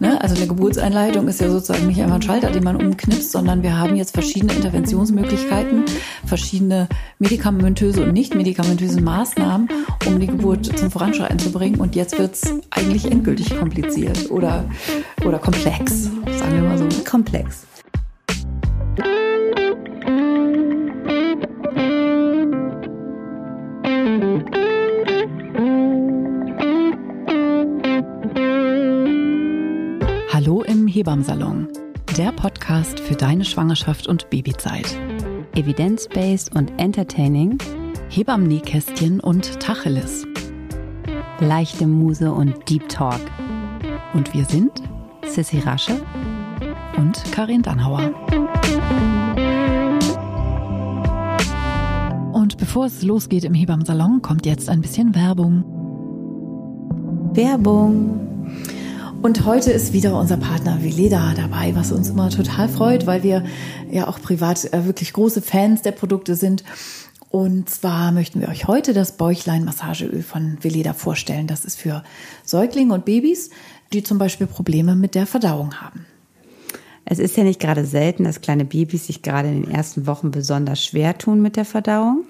Ne? Also eine Geburtseinleitung ist ja sozusagen nicht einfach ein Schalter, den man umknipst, sondern wir haben jetzt verschiedene Interventionsmöglichkeiten, verschiedene medikamentöse und nicht medikamentöse Maßnahmen, um die Geburt zum Voranschreiten zu bringen. Und jetzt wird es eigentlich endgültig kompliziert oder, oder komplex, sagen wir mal so. Komplex. Hebammsalon, der Podcast für deine Schwangerschaft und Babyzeit. Evidence-based und entertaining. Hebammen-Nähkästchen und Tacheles. Leichte Muse und Deep Talk. Und wir sind Sissy Rasche und Karin Dannhauer. Und bevor es losgeht im Hebammsalon, kommt jetzt ein bisschen Werbung. Werbung. Und heute ist wieder unser Partner Veleda dabei, was uns immer total freut, weil wir ja auch privat äh, wirklich große Fans der Produkte sind. Und zwar möchten wir euch heute das Bäuchlein-Massageöl von Veleda vorstellen. Das ist für Säuglinge und Babys, die zum Beispiel Probleme mit der Verdauung haben. Es ist ja nicht gerade selten, dass kleine Babys sich gerade in den ersten Wochen besonders schwer tun mit der Verdauung.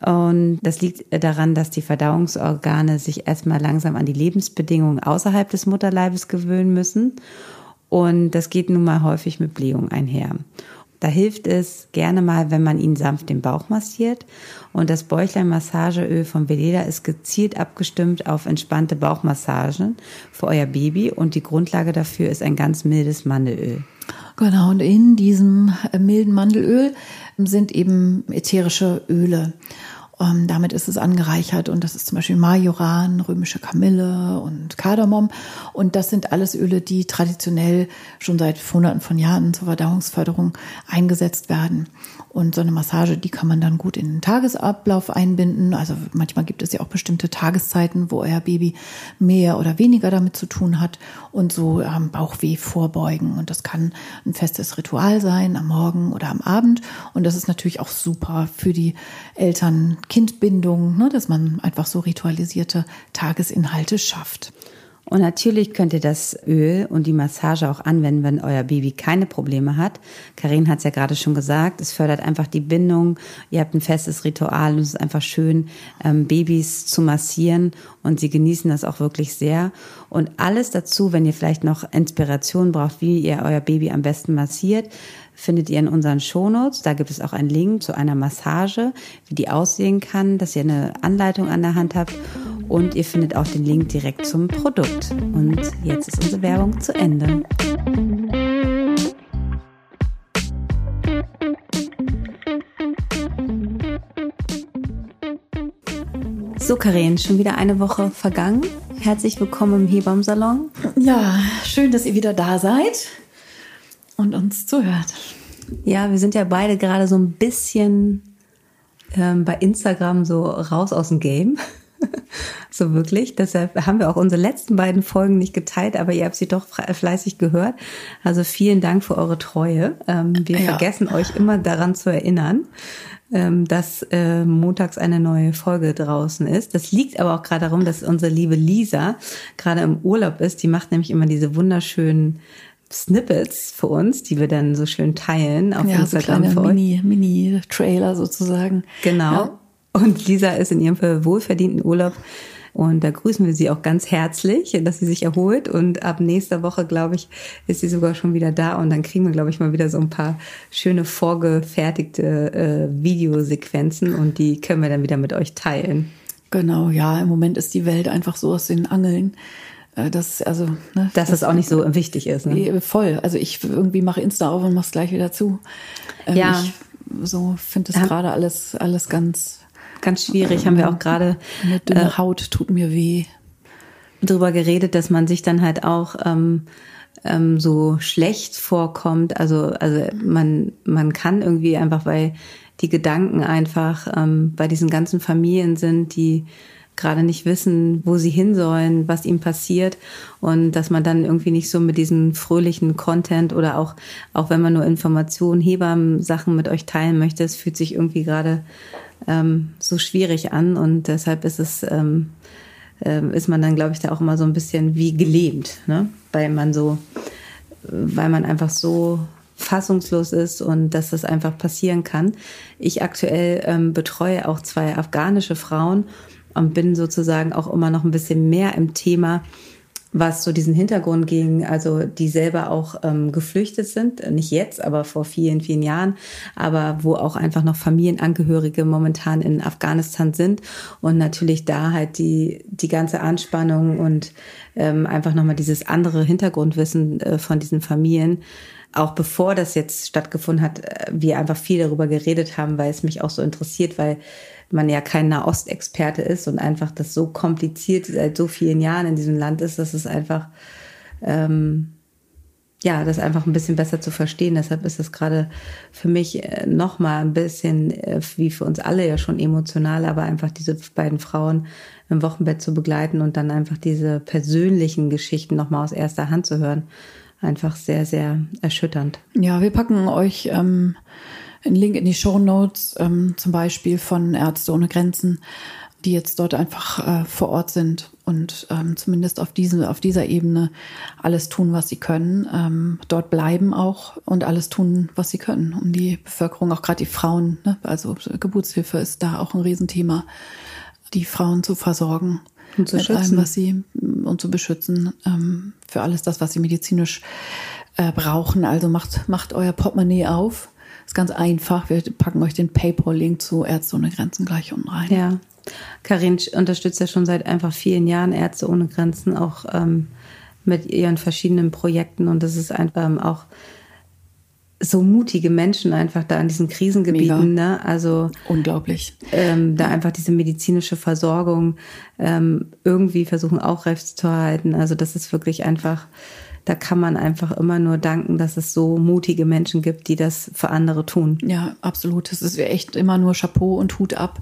Und das liegt daran, dass die Verdauungsorgane sich erstmal langsam an die Lebensbedingungen außerhalb des Mutterleibes gewöhnen müssen. Und das geht nun mal häufig mit Blähung einher. Da hilft es gerne mal, wenn man ihnen sanft den Bauch massiert. Und das Bäuchlein-Massageöl von Veleda ist gezielt abgestimmt auf entspannte Bauchmassagen für euer Baby. Und die Grundlage dafür ist ein ganz mildes Mandelöl. Genau, und in diesem milden Mandelöl sind eben ätherische Öle. Ähm, damit ist es angereichert und das ist zum Beispiel Majoran, römische Kamille und Kardamom. Und das sind alles Öle, die traditionell schon seit hunderten von Jahren zur Verdauungsförderung eingesetzt werden. Und so eine Massage, die kann man dann gut in den Tagesablauf einbinden. Also manchmal gibt es ja auch bestimmte Tageszeiten, wo euer Baby mehr oder weniger damit zu tun hat und so ähm, Bauchweh vorbeugen. Und das kann ein festes Ritual sein, am Morgen oder am Abend. Und das ist natürlich auch super für die Eltern-Kind-Bindung, ne, dass man einfach so ritualisierte Tagesinhalte schafft. Und natürlich könnt ihr das Öl und die Massage auch anwenden, wenn euer Baby keine Probleme hat. Karin hat es ja gerade schon gesagt, es fördert einfach die Bindung. Ihr habt ein festes Ritual und es ist einfach schön, ähm, Babys zu massieren und sie genießen das auch wirklich sehr. Und alles dazu, wenn ihr vielleicht noch Inspiration braucht, wie ihr euer Baby am besten massiert, findet ihr in unseren Shownotes. Da gibt es auch einen Link zu einer Massage, wie die aussehen kann, dass ihr eine Anleitung an der Hand habt und ihr findet auch den Link direkt zum Produkt. Und jetzt ist unsere Werbung zu Ende. So, Karin, schon wieder eine Woche vergangen. Herzlich willkommen im Hebammsalon. Ja, schön, dass ihr wieder da seid und uns zuhört. Ja, wir sind ja beide gerade so ein bisschen ähm, bei Instagram so raus aus dem Game. so wirklich. Deshalb haben wir auch unsere letzten beiden Folgen nicht geteilt, aber ihr habt sie doch fleißig gehört. Also vielen Dank für eure Treue. Ähm, wir ja. vergessen euch immer daran zu erinnern, ähm, dass äh, montags eine neue Folge draußen ist. Das liegt aber auch gerade darum, dass unsere liebe Lisa gerade im Urlaub ist. Die macht nämlich immer diese wunderschönen Snippets für uns, die wir dann so schön teilen auf ja, Instagram. So Mini, Mini-Trailer sozusagen. Genau. Ja. Und Lisa ist in ihrem wohlverdienten Urlaub. Und da grüßen wir sie auch ganz herzlich, dass sie sich erholt. Und ab nächster Woche, glaube ich, ist sie sogar schon wieder da. Und dann kriegen wir, glaube ich, mal wieder so ein paar schöne vorgefertigte äh, Videosequenzen. Und die können wir dann wieder mit euch teilen. Genau, ja. Im Moment ist die Welt einfach so aus den Angeln. Äh, das, also, ne, Dass das, es auch nicht so wichtig ist. Ne? Voll. Also ich irgendwie mache Insta auf und mach's gleich wieder zu. Ähm, ja. Ich so finde das gerade alles, alles ganz ganz schwierig. Haben wir auch gerade. Eine dünne äh, Haut tut mir weh. Drüber geredet, dass man sich dann halt auch ähm, ähm, so schlecht vorkommt. Also, also man, man kann irgendwie einfach, weil die Gedanken einfach ähm, bei diesen ganzen Familien sind, die gerade nicht wissen, wo sie hin sollen, was ihnen passiert und dass man dann irgendwie nicht so mit diesem fröhlichen Content oder auch auch wenn man nur Informationen, Hebammen Sachen mit euch teilen möchte, es fühlt sich irgendwie gerade ähm, so schwierig an und deshalb ist es ähm, äh, ist man dann, glaube ich, da auch immer so ein bisschen wie gelähmt, ne? weil man so, weil man einfach so fassungslos ist und dass das einfach passieren kann. Ich aktuell ähm, betreue auch zwei afghanische Frauen und bin sozusagen auch immer noch ein bisschen mehr im Thema, was so diesen Hintergrund ging, also die selber auch ähm, geflüchtet sind, nicht jetzt, aber vor vielen, vielen Jahren, aber wo auch einfach noch Familienangehörige momentan in Afghanistan sind und natürlich da halt die, die ganze Anspannung und ähm, einfach nochmal dieses andere Hintergrundwissen äh, von diesen Familien auch bevor das jetzt stattgefunden hat, äh, wir einfach viel darüber geredet haben, weil es mich auch so interessiert, weil man ja kein Nahostexperte ist und einfach das so kompliziert seit so vielen Jahren in diesem Land ist, dass es einfach, ähm, ja, das einfach ein bisschen besser zu verstehen. Deshalb ist es gerade für mich äh, noch mal ein bisschen, äh, wie für uns alle ja schon emotional, aber einfach diese beiden Frauen im Wochenbett zu begleiten und dann einfach diese persönlichen Geschichten noch mal aus erster Hand zu hören, einfach sehr, sehr erschütternd. Ja, wir packen euch ähm, einen Link in die Show Notes, ähm, zum Beispiel von Ärzte ohne Grenzen, die jetzt dort einfach äh, vor Ort sind und ähm, zumindest auf, diese, auf dieser Ebene alles tun, was sie können, ähm, dort bleiben auch und alles tun, was sie können, um die Bevölkerung, auch gerade die Frauen, ne? also Geburtshilfe ist da auch ein Riesenthema, die Frauen zu versorgen. Und zu schützen. allem, was sie und zu beschützen ähm, für alles das, was sie medizinisch äh, brauchen. Also macht, macht euer Portemonnaie auf ist ganz einfach. Wir packen euch den PayPal-Link zu Ärzte ohne Grenzen gleich unten rein. Ja. Karin unterstützt ja schon seit einfach vielen Jahren Ärzte ohne Grenzen, auch ähm, mit ihren verschiedenen Projekten. Und das ist einfach ähm, auch so mutige Menschen einfach da in diesen Krisengebieten. Ne? Also unglaublich. Ähm, da einfach diese medizinische Versorgung ähm, irgendwie versuchen auch recht zu halten. Also das ist wirklich einfach da kann man einfach immer nur danken, dass es so mutige Menschen gibt, die das für andere tun. Ja, absolut. Das ist echt immer nur Chapeau und Hut ab.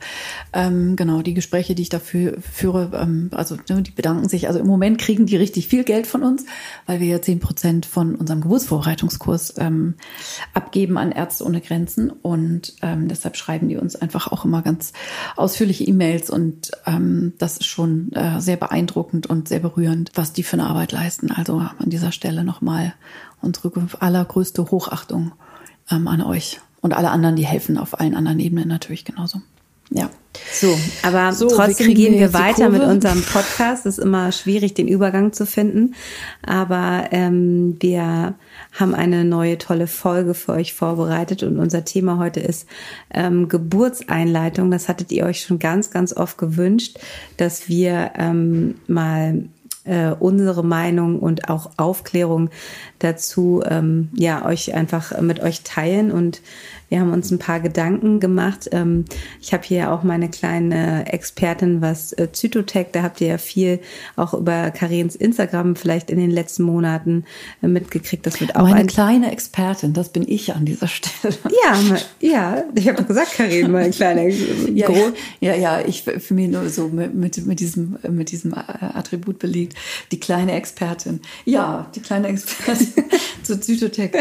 Ähm, genau, die Gespräche, die ich dafür führe, ähm, also ne, die bedanken sich. Also im Moment kriegen die richtig viel Geld von uns, weil wir ja zehn Prozent von unserem Geburtsvorbereitungskurs ähm, abgeben an Ärzte ohne Grenzen. Und ähm, deshalb schreiben die uns einfach auch immer ganz ausführliche E-Mails. Und ähm, das ist schon äh, sehr beeindruckend und sehr berührend, was die für eine Arbeit leisten. Also an dieser Stelle nochmal unsere allergrößte Hochachtung ähm, an euch und alle anderen, die helfen auf allen anderen Ebenen natürlich genauso. Ja. So, aber so, trotzdem wir gehen wir weiter mit unserem Podcast. Es ist immer schwierig, den Übergang zu finden. Aber ähm, wir haben eine neue tolle Folge für euch vorbereitet und unser Thema heute ist ähm, Geburtseinleitung. Das hattet ihr euch schon ganz, ganz oft gewünscht, dass wir ähm, mal äh, unsere Meinung und auch Aufklärung dazu ähm, ja euch einfach mit euch teilen und wir haben uns ein paar Gedanken gemacht. Ähm, ich habe hier auch meine kleine Expertin, was äh, Zytotech, da habt ihr ja viel auch über Karins Instagram vielleicht in den letzten Monaten äh, mitgekriegt. Das wird auch meine kleine Expertin, das bin ich an dieser Stelle. Ja, ja, ich habe gesagt, Karin, meine kleine. ja, ja, ja, ich für mich nur so mit, mit, mit diesem mit diesem äh, Attribut belegt. Die kleine Expertin. Ja, die kleine Expertin zu Zytotech.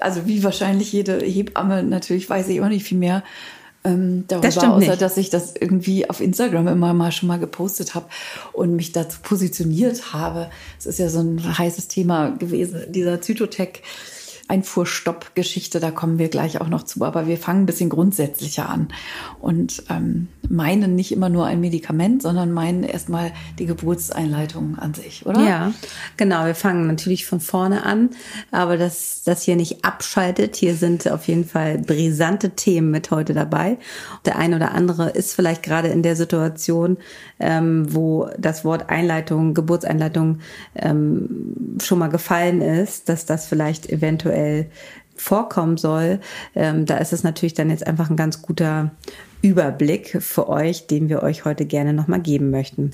also wie wahrscheinlich jede Hebamme Hebamme, natürlich weiß ich auch nicht viel mehr ähm, darüber, das außer nicht. dass ich das irgendwie auf Instagram immer mal schon mal gepostet habe und mich dazu positioniert habe. Es ist ja so ein heißes Thema gewesen, dieser Zytotech. Einfuhrstopp-Geschichte, da kommen wir gleich auch noch zu, aber wir fangen ein bisschen grundsätzlicher an und ähm, meinen nicht immer nur ein Medikament, sondern meinen erstmal die Geburtseinleitung an sich, oder? Ja, genau. Wir fangen natürlich von vorne an, aber das, das hier nicht abschaltet. Hier sind auf jeden Fall brisante Themen mit heute dabei. Der eine oder andere ist vielleicht gerade in der Situation, ähm, wo das Wort Einleitung, Geburtseinleitung ähm, schon mal gefallen ist, dass das vielleicht eventuell vorkommen soll. Ähm, da ist es natürlich dann jetzt einfach ein ganz guter Überblick für euch, den wir euch heute gerne nochmal geben möchten.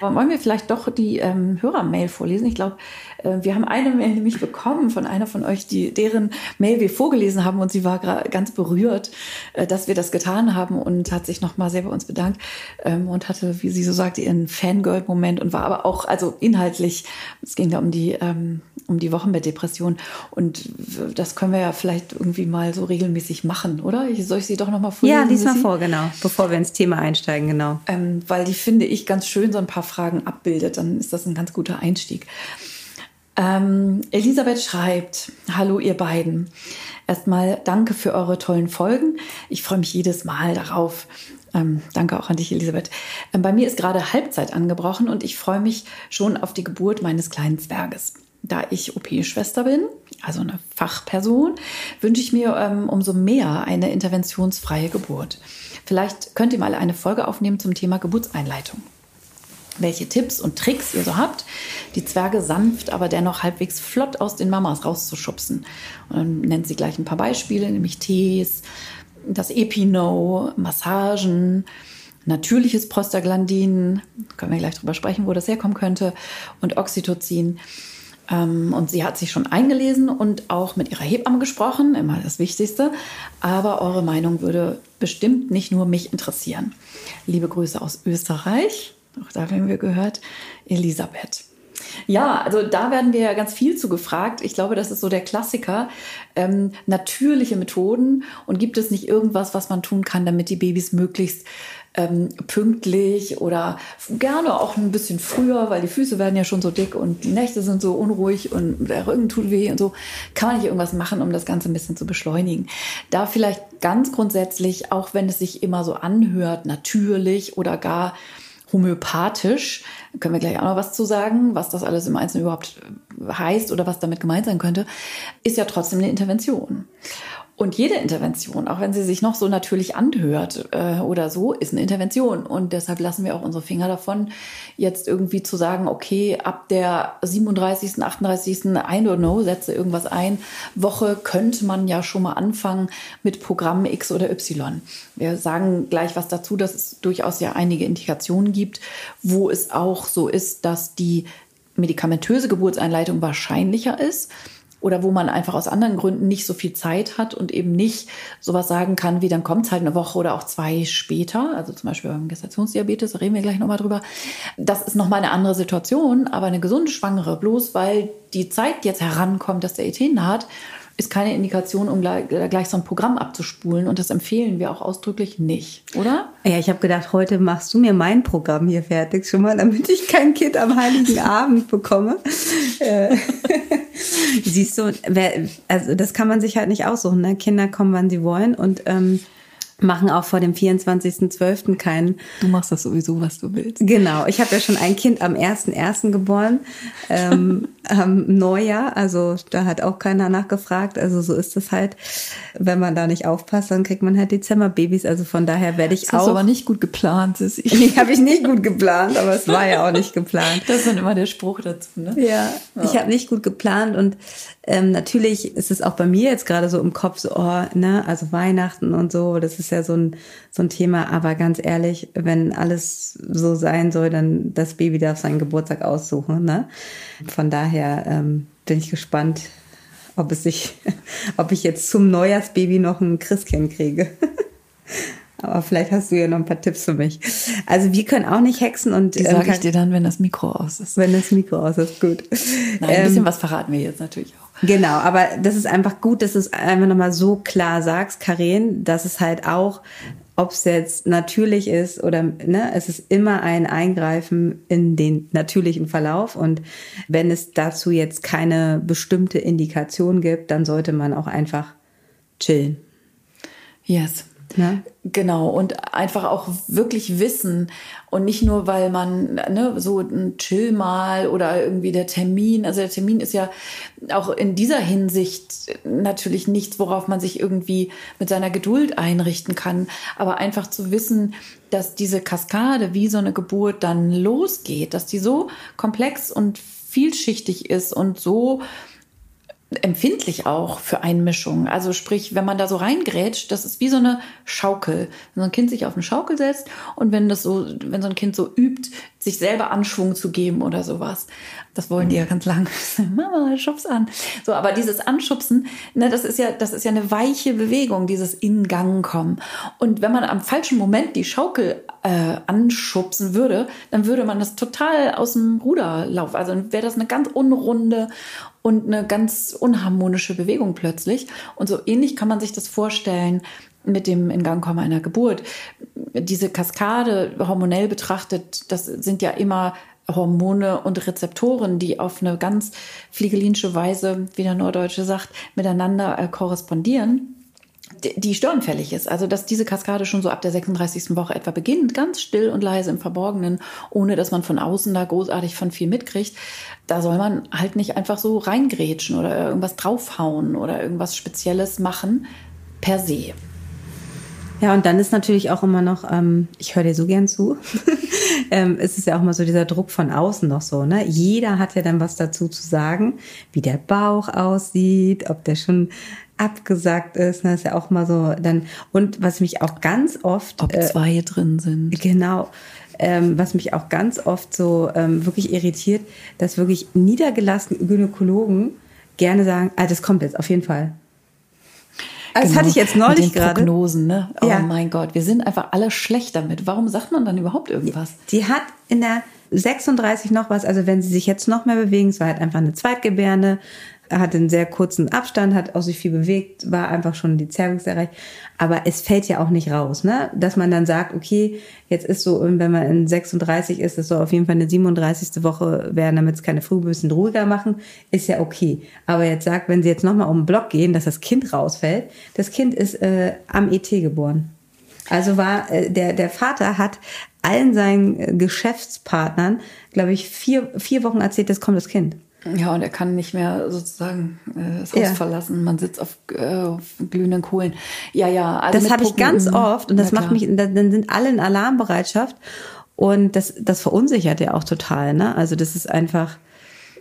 wollen wir vielleicht doch die ähm, Hörermail vorlesen? Ich glaube, wir haben eine Mail nämlich bekommen von einer von euch, die deren Mail wir vorgelesen haben und sie war ganz berührt, äh, dass wir das getan haben und hat sich nochmal sehr bei uns bedankt ähm, und hatte, wie sie so sagte, ihren Fangirl-Moment und war aber auch, also inhaltlich, es ging da um die ähm, um die Wochenbettdepression. Und das können wir ja vielleicht irgendwie mal so regelmäßig machen, oder? Soll ich sie doch nochmal vorlesen? Ja, lies mal vor, genau genau. Bevor wir ins Thema einsteigen, genau. Ähm, weil die finde ich ganz schön so ein paar Fragen abbildet. Dann ist das ein ganz guter Einstieg. Ähm, Elisabeth schreibt, hallo ihr beiden. Erstmal danke für eure tollen Folgen. Ich freue mich jedes Mal darauf. Ähm, danke auch an dich, Elisabeth. Ähm, bei mir ist gerade Halbzeit angebrochen und ich freue mich schon auf die Geburt meines kleinen Zwerges. Da ich OP-Schwester bin, also eine Fachperson, wünsche ich mir ähm, umso mehr eine interventionsfreie Geburt. Vielleicht könnt ihr mal eine Folge aufnehmen zum Thema Geburtseinleitung. Welche Tipps und Tricks ihr so habt, die Zwerge sanft, aber dennoch halbwegs flott aus den Mamas rauszuschubsen. Und dann nennt sie gleich ein paar Beispiele, nämlich Tees, das Epino, Massagen, natürliches Prostaglandin, können wir gleich drüber sprechen, wo das herkommen könnte, und Oxytocin. Ähm, und sie hat sich schon eingelesen und auch mit ihrer Hebamme gesprochen, immer das Wichtigste. Aber eure Meinung würde bestimmt nicht nur mich interessieren. Liebe Grüße aus Österreich. Auch da haben wir gehört, Elisabeth. Ja, also da werden wir ja ganz viel zu gefragt. Ich glaube, das ist so der Klassiker. Ähm, natürliche Methoden und gibt es nicht irgendwas, was man tun kann, damit die Babys möglichst ähm, pünktlich oder gerne auch ein bisschen früher, weil die Füße werden ja schon so dick und die Nächte sind so unruhig und der Rücken tut weh und so. Kann man nicht irgendwas machen, um das Ganze ein bisschen zu beschleunigen? Da vielleicht ganz grundsätzlich, auch wenn es sich immer so anhört, natürlich oder gar homöopathisch, können wir gleich auch noch was zu sagen, was das alles im Einzelnen überhaupt heißt oder was damit gemeint sein könnte, ist ja trotzdem eine Intervention. Und jede Intervention, auch wenn sie sich noch so natürlich anhört äh, oder so, ist eine Intervention. Und deshalb lassen wir auch unsere Finger davon, jetzt irgendwie zu sagen, okay, ab der 37., 38., I don't know, setze irgendwas ein, Woche könnte man ja schon mal anfangen mit Programm X oder Y. Wir sagen gleich was dazu, dass es durchaus ja einige Indikationen gibt, wo es auch so ist, dass die medikamentöse Geburtseinleitung wahrscheinlicher ist oder wo man einfach aus anderen Gründen nicht so viel Zeit hat und eben nicht sowas sagen kann, wie dann kommt es halt eine Woche oder auch zwei später, also zum Beispiel beim Gestationsdiabetes, da reden wir gleich nochmal drüber. Das ist nochmal eine andere Situation, aber eine gesunde Schwangere, bloß weil die Zeit jetzt herankommt, dass der ET naht, ist keine Indikation, um gleich, gleich, so ein Programm abzuspulen. Und das empfehlen wir auch ausdrücklich nicht, oder? Ja, ich habe gedacht, heute machst du mir mein Programm hier fertig schon mal, damit ich kein Kind am Heiligen Abend bekomme. Äh, siehst du, also das kann man sich halt nicht aussuchen. Ne? Kinder kommen, wann sie wollen. Und ähm, machen auch vor dem 24.12. keinen. Du machst das sowieso, was du willst. Genau. Ich habe ja schon ein Kind am 1.1. geboren, ähm, am Neujahr. Also da hat auch keiner nachgefragt. Also so ist es halt. Wenn man da nicht aufpasst, dann kriegt man halt Dezemberbabys. Also von daher werde ich das auch. Das aber nicht gut geplant, Sissi. Nee, habe ich nicht gut geplant, aber es war ja auch nicht geplant. Das ist dann immer der Spruch dazu, ne? Ja, ja. ich habe nicht gut geplant und ähm, natürlich ist es auch bei mir jetzt gerade so im Kopf so, oh, ne, also Weihnachten und so, das ist ja so ein, so ein Thema. Aber ganz ehrlich, wenn alles so sein soll, dann das Baby darf seinen Geburtstag aussuchen, ne? Von daher ähm, bin ich gespannt, ob es sich, ob ich jetzt zum Neujahrsbaby noch ein Christkind kriege. Aber vielleicht hast du ja noch ein paar Tipps für mich. Also wir können auch nicht hexen und die sage ähm, ich dir dann, wenn das Mikro aus ist. Wenn das Mikro aus ist, gut. Nein, ein bisschen ähm, was verraten wir jetzt natürlich auch. Genau, aber das ist einfach gut, dass du es einfach nochmal so klar sagst, Karen, dass es halt auch, ob es jetzt natürlich ist oder, ne, es ist immer ein Eingreifen in den natürlichen Verlauf und wenn es dazu jetzt keine bestimmte Indikation gibt, dann sollte man auch einfach chillen. Yes. Ne? Genau, und einfach auch wirklich wissen und nicht nur, weil man ne, so ein Chill mal oder irgendwie der Termin, also der Termin ist ja auch in dieser Hinsicht natürlich nichts, worauf man sich irgendwie mit seiner Geduld einrichten kann, aber einfach zu wissen, dass diese Kaskade, wie so eine Geburt dann losgeht, dass die so komplex und vielschichtig ist und so empfindlich auch für Einmischungen. Also sprich, wenn man da so reingrätscht, das ist wie so eine Schaukel. Wenn so ein Kind sich auf eine Schaukel setzt und wenn das so, wenn so ein Kind so übt, sich selber Anschwung zu geben oder sowas. Das wollen die ja ganz lang. Mama, schub's an. So, aber dieses Anschubsen, ne, das ist ja, das ist ja eine weiche Bewegung, dieses in Gang kommen. Und wenn man am falschen Moment die Schaukel äh, anschubsen würde, dann würde man das total aus dem Ruder laufen. Also wäre das eine ganz unrunde und eine ganz unharmonische Bewegung plötzlich. Und so ähnlich kann man sich das vorstellen mit dem Ingangkommen einer Geburt. Diese Kaskade hormonell betrachtet, das sind ja immer Hormone und Rezeptoren, die auf eine ganz fliegelinsche Weise, wie der Norddeutsche sagt, miteinander äh, korrespondieren die störenfällig ist. Also, dass diese Kaskade schon so ab der 36. Woche etwa beginnt, ganz still und leise im Verborgenen, ohne dass man von außen da großartig von viel mitkriegt. Da soll man halt nicht einfach so reingrätschen oder irgendwas draufhauen oder irgendwas Spezielles machen, per se. Ja, und dann ist natürlich auch immer noch, ähm, ich höre dir so gern zu, ähm, es ist ja auch immer so dieser Druck von außen noch so, ne? Jeder hat ja dann was dazu zu sagen, wie der Bauch aussieht, ob der schon abgesagt ist, ne? ist ja auch mal so dann, und was mich auch ganz oft. Ob äh, zwei drin sind. Genau. Ähm, was mich auch ganz oft so ähm, wirklich irritiert, dass wirklich niedergelassene Gynäkologen gerne sagen, ah, das kommt jetzt auf jeden Fall. Also genau. Das hatte ich jetzt neulich gerade. Prognosen, ne? Oh ja. mein Gott, wir sind einfach alle schlecht damit. Warum sagt man dann überhaupt irgendwas? Die hat in der 36 noch was, also wenn sie sich jetzt noch mehr bewegen, es war halt einfach eine Zweitgebärde, hat einen sehr kurzen Abstand, hat auch sich viel bewegt, war einfach schon die Zervix erreicht. Aber es fällt ja auch nicht raus, ne? Dass man dann sagt, okay, jetzt ist so, wenn man in 36 ist, es soll auf jeden Fall eine 37. Woche werden, damit es keine Früh ein bisschen ruhiger machen, ist ja okay. Aber jetzt sagt, wenn sie jetzt nochmal um den Block gehen, dass das Kind rausfällt, das Kind ist äh, am ET geboren. Also war äh, der der Vater hat allen seinen Geschäftspartnern, glaube ich, vier vier Wochen erzählt, es kommt das Kind. Ja, und er kann nicht mehr sozusagen äh, das Haus ja. verlassen. Man sitzt auf, äh, auf glühenden Kohlen. Ja, ja. Also das habe ich ganz oft und das macht mich, dann sind alle in Alarmbereitschaft und das, das verunsichert ja auch total. Ne? Also das ist einfach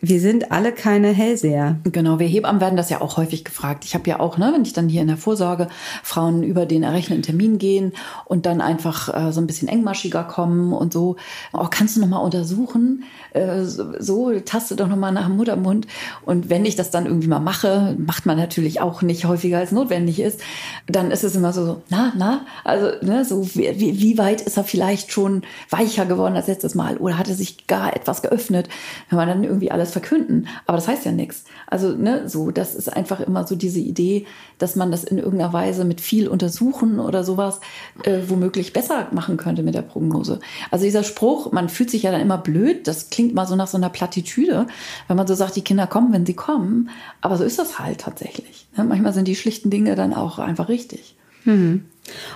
wir sind alle keine Hellseher. Genau, wir Hebammen werden das ja auch häufig gefragt. Ich habe ja auch, ne, wenn ich dann hier in der Vorsorge Frauen über den errechneten Termin gehen und dann einfach äh, so ein bisschen engmaschiger kommen und so, oh, kannst du noch mal untersuchen? Äh, so, so, taste doch noch mal nach dem Muttermund. Und wenn ich das dann irgendwie mal mache, macht man natürlich auch nicht häufiger als notwendig ist, dann ist es immer so, na, na, also ne, so wie, wie weit ist er vielleicht schon weicher geworden als letztes Mal oder hat er sich gar etwas geöffnet? Wenn man dann irgendwie alles das verkünden. Aber das heißt ja nichts. Also, ne, so, das ist einfach immer so diese Idee, dass man das in irgendeiner Weise mit viel Untersuchen oder sowas äh, womöglich besser machen könnte mit der Prognose. Also dieser Spruch, man fühlt sich ja dann immer blöd, das klingt mal so nach so einer Plattitüde, wenn man so sagt, die Kinder kommen, wenn sie kommen. Aber so ist das halt tatsächlich. Ne? Manchmal sind die schlichten Dinge dann auch einfach richtig. Hm.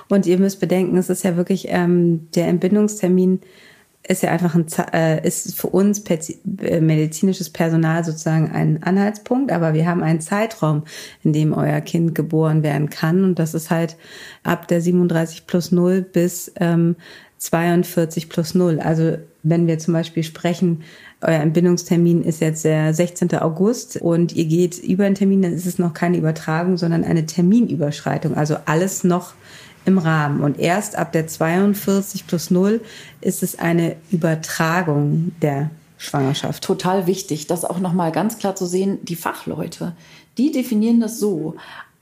Und ihr müsst bedenken, es ist ja wirklich ähm, der Entbindungstermin ist ja einfach ein, äh, ist für uns äh, medizinisches Personal sozusagen ein Anhaltspunkt, aber wir haben einen Zeitraum, in dem euer Kind geboren werden kann und das ist halt ab der 37 plus 0 bis ähm, 42 plus 0. Also wenn wir zum Beispiel sprechen, euer Entbindungstermin ist jetzt der 16. August und ihr geht über den Termin, dann ist es noch keine Übertragung, sondern eine Terminüberschreitung. Also alles noch im Rahmen. Und erst ab der 42 plus 0 ist es eine Übertragung der Schwangerschaft. Total wichtig, das auch nochmal ganz klar zu sehen. Die Fachleute, die definieren das so,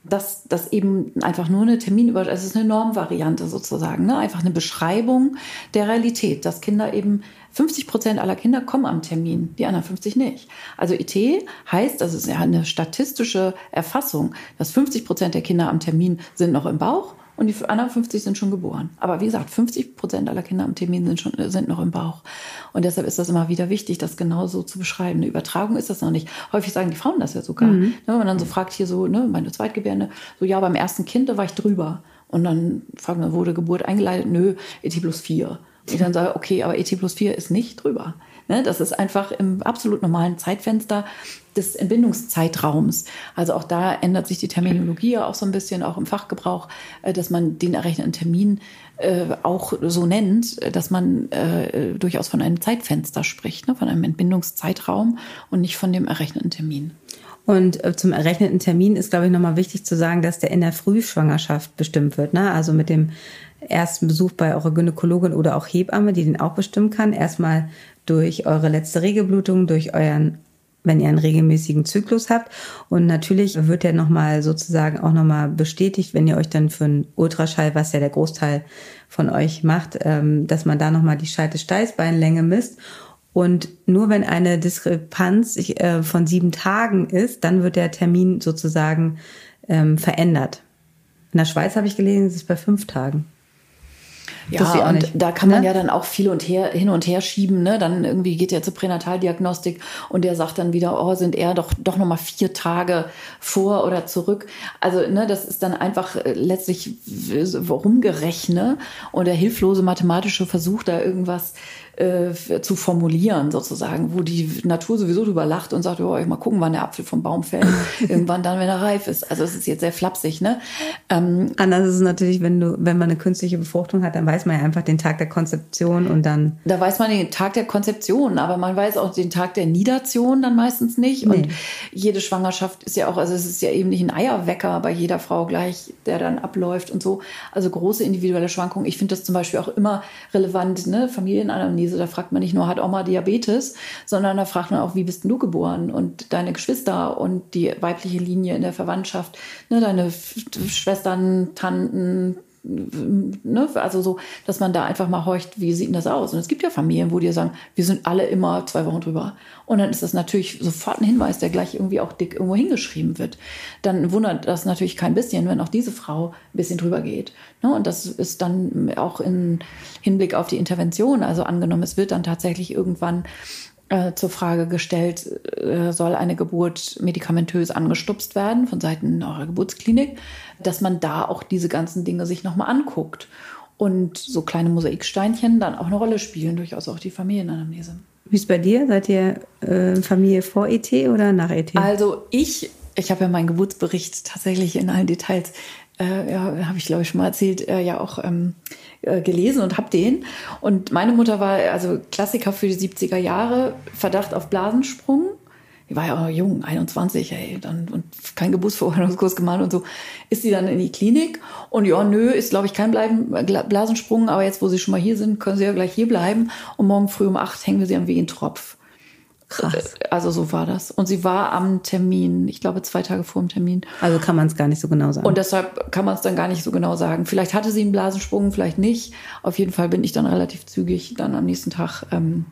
dass das eben einfach nur eine Terminüberschreitung, es ist eine Normvariante sozusagen, ne? einfach eine Beschreibung der Realität, dass Kinder eben 50 Prozent aller Kinder kommen am Termin, die anderen 50 nicht. Also IT heißt, das ist ja eine statistische Erfassung, dass 50 Prozent der Kinder am Termin sind noch im Bauch und die anderen 50 sind schon geboren. Aber wie gesagt, 50 Prozent aller Kinder am Termin sind, schon, sind noch im Bauch. Und deshalb ist das immer wieder wichtig, das genau so zu beschreiben. Eine Übertragung ist das noch nicht. Häufig sagen die Frauen das ja sogar. Mhm. Ne, wenn man dann so fragt, hier so, ne, meine Zweitgebärde, so, ja, beim ersten Kind, da war ich drüber. Und dann fragen wir, wurde Geburt eingeleitet? Nö, ET plus 4. Und dann sage okay, aber ET plus 4 ist nicht drüber. Ne, das ist einfach im absolut normalen Zeitfenster des Entbindungszeitraums. Also auch da ändert sich die Terminologie auch so ein bisschen, auch im Fachgebrauch, äh, dass man den errechneten Termin äh, auch so nennt, dass man äh, durchaus von einem Zeitfenster spricht, ne, von einem Entbindungszeitraum und nicht von dem errechneten Termin. Und zum errechneten Termin ist, glaube ich, nochmal wichtig zu sagen, dass der in der Frühschwangerschaft bestimmt wird. Ne? Also mit dem ersten Besuch bei eurer Gynäkologin oder auch Hebamme, die den auch bestimmen kann. Erstmal durch eure letzte Regelblutung, durch euren wenn ihr einen regelmäßigen Zyklus habt. Und natürlich wird der nochmal sozusagen auch nochmal bestätigt, wenn ihr euch dann für einen Ultraschall, was ja der Großteil von euch macht, ähm, dass man da nochmal die Scheite-Steißbeinlänge misst. Und nur wenn eine Diskrepanz äh, von sieben Tagen ist, dann wird der Termin sozusagen ähm, verändert. In der Schweiz habe ich gelesen, es ist bei fünf Tagen. Ja, und nicht. da kann man ne? ja dann auch viel und her, hin und her schieben. Ne? Dann irgendwie geht er zur Pränataldiagnostik und der sagt dann wieder, oh, sind er doch, doch nochmal vier Tage vor oder zurück. Also ne, das ist dann einfach äh, letztlich rumgerechnet und der hilflose mathematische Versuch, da irgendwas äh, zu formulieren, sozusagen, wo die Natur sowieso drüber lacht und sagt, oh, mal gucken, wann der Apfel vom Baum fällt. Irgendwann dann, wenn er reif ist. Also es ist jetzt sehr flapsig, ne? Ähm, Anders ist es natürlich, wenn du, wenn man eine künstliche Befruchtung hat, dann weiß man ja einfach den Tag der Konzeption und dann. Da weiß man den Tag der Konzeption, aber man weiß auch den Tag der Nidation dann meistens nicht. Nee. Und jede Schwangerschaft ist ja auch, also es ist ja eben nicht ein Eierwecker bei jeder Frau gleich, der dann abläuft und so. Also große individuelle Schwankungen. Ich finde das zum Beispiel auch immer relevant, ne? Familienanamnese Anamnese. Da fragt man nicht nur, hat Oma Diabetes, sondern da fragt man auch, wie bist du geboren und deine Geschwister und die weibliche Linie in der Verwandtschaft, ne, deine Schwestern, Tanten, Ne? Also so, dass man da einfach mal horcht, wie sieht denn das aus? Und es gibt ja Familien, wo die sagen, wir sind alle immer zwei Wochen drüber. Und dann ist das natürlich sofort ein Hinweis, der gleich irgendwie auch dick irgendwo hingeschrieben wird. Dann wundert das natürlich kein bisschen, wenn auch diese Frau ein bisschen drüber geht. Ne? Und das ist dann auch im Hinblick auf die Intervention, also angenommen, es wird dann tatsächlich irgendwann äh, zur Frage gestellt, äh, soll eine Geburt medikamentös angestupst werden von Seiten eurer Geburtsklinik, dass man da auch diese ganzen Dinge sich nochmal anguckt und so kleine Mosaiksteinchen dann auch eine Rolle spielen, durchaus auch die Familienanamnese. Wie ist bei dir? Seid ihr äh, Familie vor ET oder nach ET? Also ich, ich habe ja meinen Geburtsbericht tatsächlich in allen Details, äh, ja, habe ich glaube ich schon mal erzählt, äh, ja auch ähm, äh, gelesen und habe den. Und meine Mutter war also Klassiker für die 70er Jahre, Verdacht auf Blasensprung. Die war ja auch jung, 21, ey, dann, und kein Geburtsverordnungskurs gemacht und so. Ist sie dann in die Klinik und ja, nö, ist glaube ich kein Bleiben, Blasensprung, aber jetzt, wo sie schon mal hier sind, können sie ja gleich hier bleiben und morgen früh um acht hängen wir sie am Wehentropf. Krass. Also so war das. Und sie war am Termin, ich glaube zwei Tage vor dem Termin. Also kann man es gar nicht so genau sagen. Und deshalb kann man es dann gar nicht so genau sagen. Vielleicht hatte sie einen Blasensprung, vielleicht nicht. Auf jeden Fall bin ich dann relativ zügig dann am nächsten Tag ähm,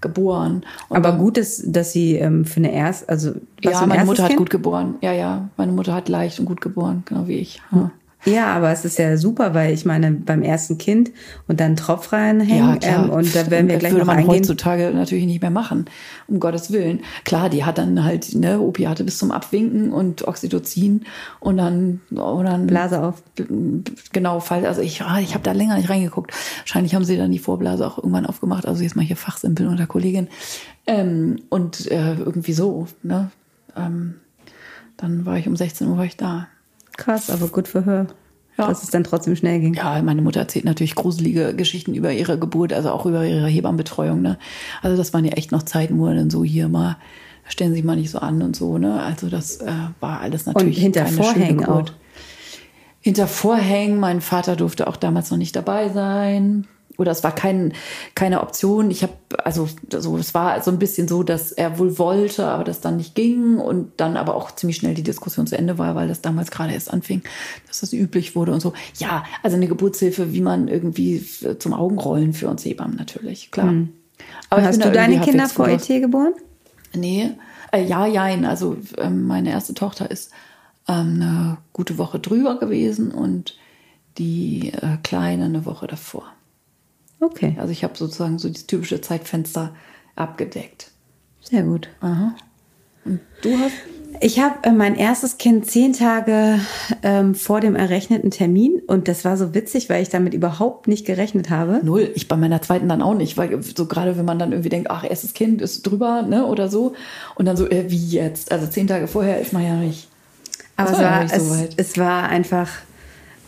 geboren. Und Aber dann, gut ist, dass sie ähm, für eine erst, also ja, meine Mutter kind? hat gut geboren. Ja, ja, meine Mutter hat leicht und gut geboren, genau wie ich. Ja. Ja, aber es ist ja super, weil ich meine, beim ersten Kind und dann Tropf reinhängen ja. Ähm, und da werden wir gleich würde noch man eingehen. heutzutage natürlich nicht mehr machen, um Gottes Willen. Klar, die hat dann halt ne, Opiate bis zum Abwinken und Oxytocin und dann, und dann Blase auf. Genau, Fall. Also ich, ah, ich habe da länger nicht reingeguckt. Wahrscheinlich haben sie dann die Vorblase auch irgendwann aufgemacht. Also jetzt mal hier Fachsimpeln unter Kollegin ähm, und äh, irgendwie so. Ne? Ähm, dann war ich um 16 Uhr war ich da. Krass, aber gut für her. Ja. Dass es dann trotzdem schnell ging. Ja, meine Mutter erzählt natürlich gruselige Geschichten über ihre Geburt, also auch über ihre Hebammenbetreuung. Ne? Also das waren ja echt noch Zeiten, wo dann so hier mal, stellen Sie sich mal nicht so an und so. Ne? Also das äh, war alles natürlich und hinter keine Vorhängen auch. Hinter Vorhängen. Mein Vater durfte auch damals noch nicht dabei sein oder es war kein, keine Option. Ich habe, also so, es war so ein bisschen so, dass er wohl wollte, aber das dann nicht ging und dann aber auch ziemlich schnell die Diskussion zu Ende war, weil das damals gerade erst anfing, dass das üblich wurde und so. Ja, also eine Geburtshilfe, wie man irgendwie zum Augenrollen für uns Hebammen natürlich, klar. Hm. Aber hast du deine Kinder vor ET geboren? Nee, äh, ja, jein. Also ähm, meine erste Tochter ist ähm, eine gute Woche drüber gewesen und die äh, Kleine eine Woche davor. Okay. Also ich habe sozusagen so das typische Zeitfenster abgedeckt. Sehr gut. Aha. Und du hast? Ich habe äh, mein erstes Kind zehn Tage ähm, vor dem errechneten Termin und das war so witzig, weil ich damit überhaupt nicht gerechnet habe. Null. Ich bei meiner zweiten dann auch nicht, weil so gerade wenn man dann irgendwie denkt, ach, erstes Kind ist drüber, ne, oder so und dann so, äh, wie jetzt? Also zehn Tage vorher ist man ja nicht. Aber es war, ja nicht so es, es war einfach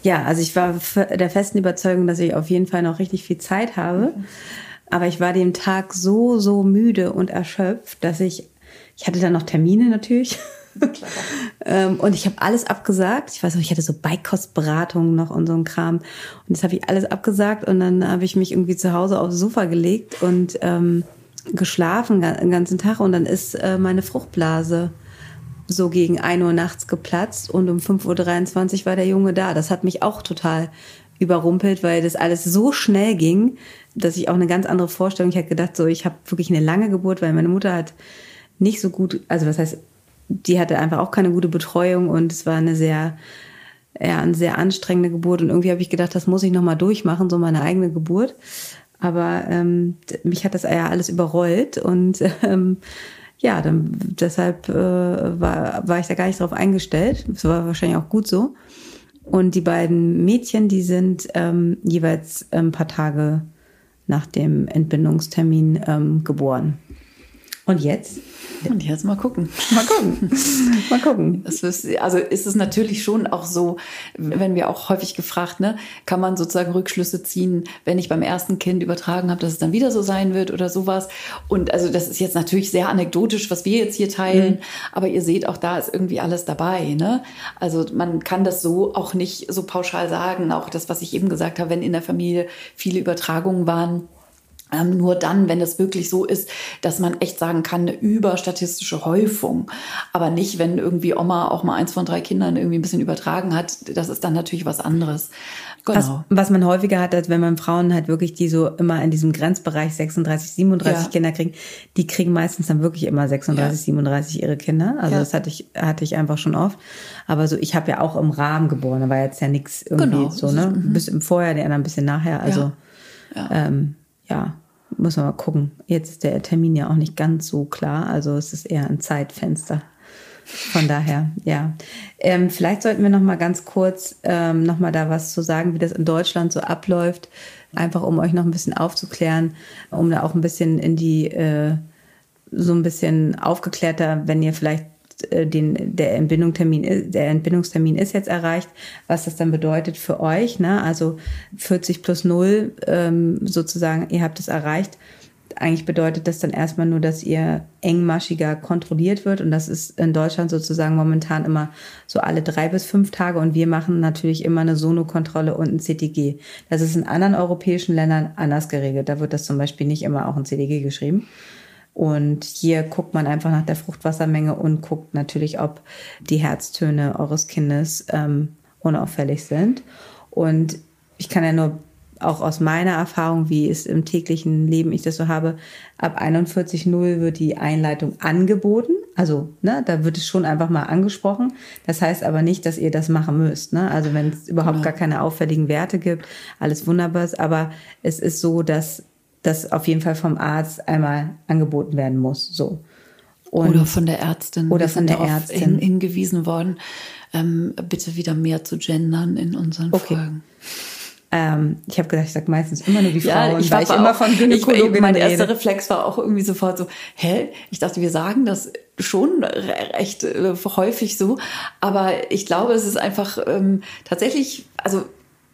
ja, also ich war der festen Überzeugung, dass ich auf jeden Fall noch richtig viel Zeit habe. Aber ich war dem Tag so, so müde und erschöpft, dass ich, ich hatte dann noch Termine natürlich. ähm, und ich habe alles abgesagt. Ich weiß noch, ich hatte so Beikostberatungen noch und so ein Kram. Und das habe ich alles abgesagt und dann habe ich mich irgendwie zu Hause aufs Sofa gelegt und ähm, geschlafen den ganzen Tag. Und dann ist äh, meine Fruchtblase so gegen 1 Uhr nachts geplatzt und um 5.23 Uhr war der Junge da. Das hat mich auch total überrumpelt, weil das alles so schnell ging, dass ich auch eine ganz andere Vorstellung, ich hatte gedacht, so ich habe wirklich eine lange Geburt, weil meine Mutter hat nicht so gut, also was heißt, die hatte einfach auch keine gute Betreuung und es war eine sehr ja, eine sehr anstrengende Geburt und irgendwie habe ich gedacht, das muss ich nochmal durchmachen, so meine eigene Geburt. Aber ähm, mich hat das ja alles überrollt und ähm, ja, dann deshalb äh, war, war ich da gar nicht drauf eingestellt. Das war wahrscheinlich auch gut so. Und die beiden Mädchen, die sind ähm, jeweils ein paar Tage nach dem Entbindungstermin ähm, geboren. Und jetzt? Und jetzt mal gucken. Mal gucken. mal gucken. Ist, also ist es natürlich schon auch so, wenn wir auch häufig gefragt, ne, kann man sozusagen Rückschlüsse ziehen, wenn ich beim ersten Kind übertragen habe, dass es dann wieder so sein wird oder sowas. Und also das ist jetzt natürlich sehr anekdotisch, was wir jetzt hier teilen, mhm. aber ihr seht auch da ist irgendwie alles dabei. Ne? Also man kann das so auch nicht so pauschal sagen. Auch das, was ich eben gesagt habe, wenn in der Familie viele Übertragungen waren ähm, nur dann, wenn es wirklich so ist, dass man echt sagen kann, eine überstatistische Häufung. Aber nicht, wenn irgendwie Oma auch mal eins von drei Kindern irgendwie ein bisschen übertragen hat. Das ist dann natürlich was anderes. Genau. Was, was man häufiger hat, als wenn man Frauen halt wirklich, die so immer in diesem Grenzbereich 36, 37 ja. Kinder kriegen, die kriegen meistens dann wirklich immer 36, ja. 37 ihre Kinder. Also ja. das hatte ich, hatte ich einfach schon oft. Aber so, ich habe ja auch im Rahmen geboren, da war jetzt ja nichts irgendwie genau. so, ne? Mhm. Bis im Vorjahr, die anderen ein bisschen nachher. Also ja. Ähm, ja, muss man mal gucken. Jetzt ist der Termin ja auch nicht ganz so klar. Also es ist eher ein Zeitfenster. Von daher, ja. Ähm, vielleicht sollten wir noch mal ganz kurz ähm, noch mal da was zu sagen, wie das in Deutschland so abläuft, einfach um euch noch ein bisschen aufzuklären, um da auch ein bisschen in die äh, so ein bisschen aufgeklärter, wenn ihr vielleicht äh, den, der, Entbindungstermin, der Entbindungstermin ist jetzt erreicht, was das dann bedeutet für euch. Ne? Also 40 plus 0 ähm, sozusagen, ihr habt es erreicht. Eigentlich bedeutet das dann erstmal nur, dass ihr engmaschiger kontrolliert wird. Und das ist in Deutschland sozusagen momentan immer so alle drei bis fünf Tage. Und wir machen natürlich immer eine Sono-Kontrolle und ein CTG. Das ist in anderen europäischen Ländern anders geregelt. Da wird das zum Beispiel nicht immer auch ein CTG geschrieben. Und hier guckt man einfach nach der Fruchtwassermenge und guckt natürlich, ob die Herztöne eures Kindes ähm, unauffällig sind. Und ich kann ja nur auch aus meiner Erfahrung, wie es im täglichen Leben ich das so habe, ab 41.0 wird die Einleitung angeboten. Also, ne, da wird es schon einfach mal angesprochen. Das heißt aber nicht, dass ihr das machen müsst. Ne? Also, wenn es überhaupt genau. gar keine auffälligen Werte gibt, alles wunderbar ist. Aber es ist so, dass das auf jeden Fall vom Arzt einmal angeboten werden muss. So. Und oder von der Ärztin. Oder von der Ärztin. Hin, hingewiesen worden, ähm, bitte wieder mehr zu gendern in unseren okay. Folgen. Ähm, ich habe gesagt, ich sage meistens immer nur die Frauen, ja, ich weil ich immer von Gynäkologin Mein erster Reflex war auch irgendwie sofort so, hä? Ich dachte, wir sagen das schon recht äh, häufig so, aber ich glaube, es ist einfach ähm, tatsächlich, also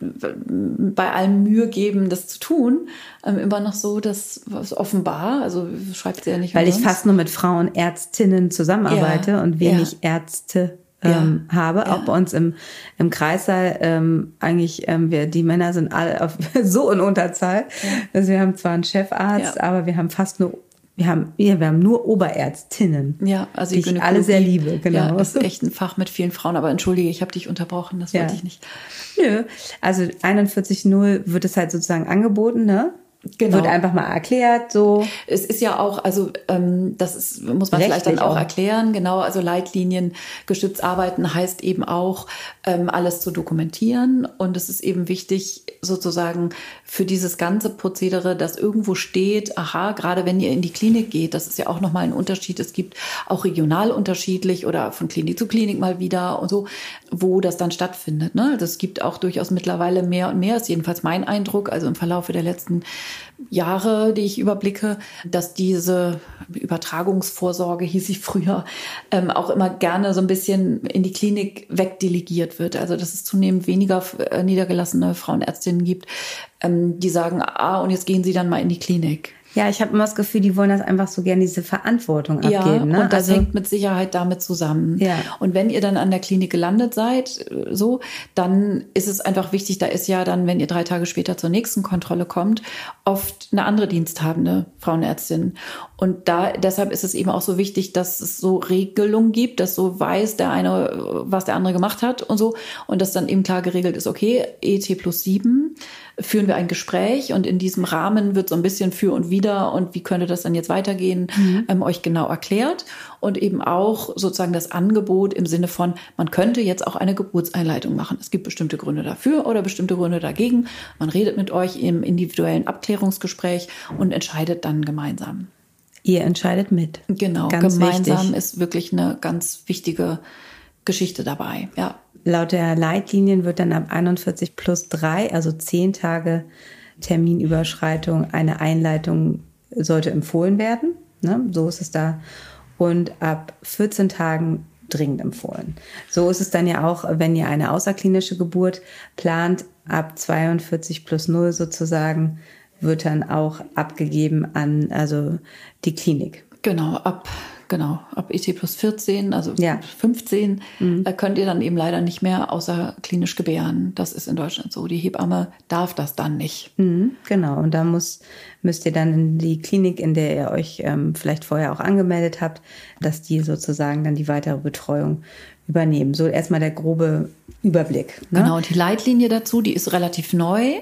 bei allem Mühe geben, das zu tun, ähm, immer noch so, dass was offenbar, also schreibt sie ja nicht. Weil ich fast nur mit Frauen Ärztinnen zusammenarbeite ja, und wenig ja. Ärzte ähm, ja, habe. Auch bei uns im, im Kreissaal ähm, eigentlich, ähm, wir, die Männer sind alle auf, so in Unterzahl. Also wir haben zwar einen Chefarzt, aber wir haben fast nur wir haben, wir haben nur Oberärztinnen. Ja, also die ich alle sehr liebe, genau. Ja, das ist echt ein Fach mit vielen Frauen. Aber entschuldige, ich habe dich unterbrochen, das ja. wollte ich nicht. Nö, also 41.0 wird es halt sozusagen angeboten, ne? Genau. Wird einfach mal erklärt, so. Es ist ja auch, also ähm, das ist, muss man Rechtlich vielleicht dann auch, auch, erklären. Genau, also Leitlinien gestützt arbeiten heißt eben auch, ähm, alles zu dokumentieren. Und es ist eben wichtig, sozusagen für dieses ganze Prozedere, dass irgendwo steht, aha, gerade wenn ihr in die Klinik geht, das ist ja auch nochmal ein Unterschied. Es gibt auch regional unterschiedlich oder von Klinik zu Klinik mal wieder und so, wo das dann stattfindet. Ne? Das gibt auch durchaus mittlerweile mehr und mehr, ist jedenfalls mein Eindruck, also im Verlauf der letzten Jahre, die ich überblicke, dass diese Übertragungsvorsorge, hieß sie früher, ähm, auch immer gerne so ein bisschen in die Klinik wegdelegiert wird. Also dass es zunehmend weniger äh, niedergelassene Frauenärztinnen gibt, ähm, die sagen, ah, und jetzt gehen sie dann mal in die Klinik. Ja, ich habe immer das Gefühl, die wollen das einfach so gerne diese Verantwortung abgeben. Ja, ne? und das also, hängt mit Sicherheit damit zusammen. Ja. Und wenn ihr dann an der Klinik gelandet seid, so, dann ist es einfach wichtig, da ist ja dann, wenn ihr drei Tage später zur nächsten Kontrolle kommt, oft eine andere diensthabende Frauenärztin. Und da, deshalb ist es eben auch so wichtig, dass es so Regelungen gibt, dass so weiß der eine, was der andere gemacht hat und so. Und dass dann eben klar geregelt ist, okay, ET plus sieben führen wir ein Gespräch und in diesem Rahmen wird so ein bisschen für und wieder und wie könnte das dann jetzt weitergehen, mhm. ähm, euch genau erklärt und eben auch sozusagen das Angebot im Sinne von, man könnte jetzt auch eine Geburtseinleitung machen. Es gibt bestimmte Gründe dafür oder bestimmte Gründe dagegen. Man redet mit euch im individuellen Abklärungsgespräch und entscheidet dann gemeinsam. Ihr entscheidet mit. Genau, ganz gemeinsam wichtig. ist wirklich eine ganz wichtige Geschichte dabei. Ja. Laut der Leitlinien wird dann ab 41 plus 3, also 10 Tage Terminüberschreitung, eine Einleitung sollte empfohlen werden. Ne? So ist es da. Und ab 14 Tagen dringend empfohlen. So ist es dann ja auch, wenn ihr eine außerklinische Geburt plant, ab 42 plus 0 sozusagen, wird dann auch abgegeben an also die Klinik. Genau, ab genau, ab ET plus 14, also ja. 15, mhm. da könnt ihr dann eben leider nicht mehr außerklinisch gebären. Das ist in Deutschland so. Die Hebamme darf das dann nicht. Mhm, genau, und da muss, müsst ihr dann in die Klinik, in der ihr euch ähm, vielleicht vorher auch angemeldet habt, dass die sozusagen dann die weitere Betreuung übernehmen. So erstmal der grobe Überblick. Ne? Genau, und die Leitlinie dazu, die ist relativ neu.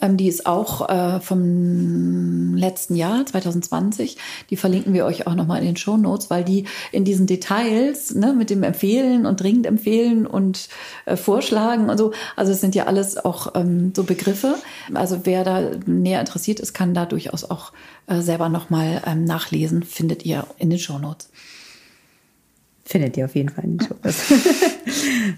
Ähm, die ist auch äh, vom letzten Jahr, 2020. Die verlinken wir euch auch nochmal in den Show Notes, weil die in diesen Details ne, mit dem Empfehlen und dringend empfehlen und äh, vorschlagen und so, also es sind ja alles auch ähm, so Begriffe. Also wer da näher interessiert ist, kann da durchaus auch äh, selber nochmal ähm, nachlesen, findet ihr in den Show Notes. Findet ihr auf jeden Fall in den Shows.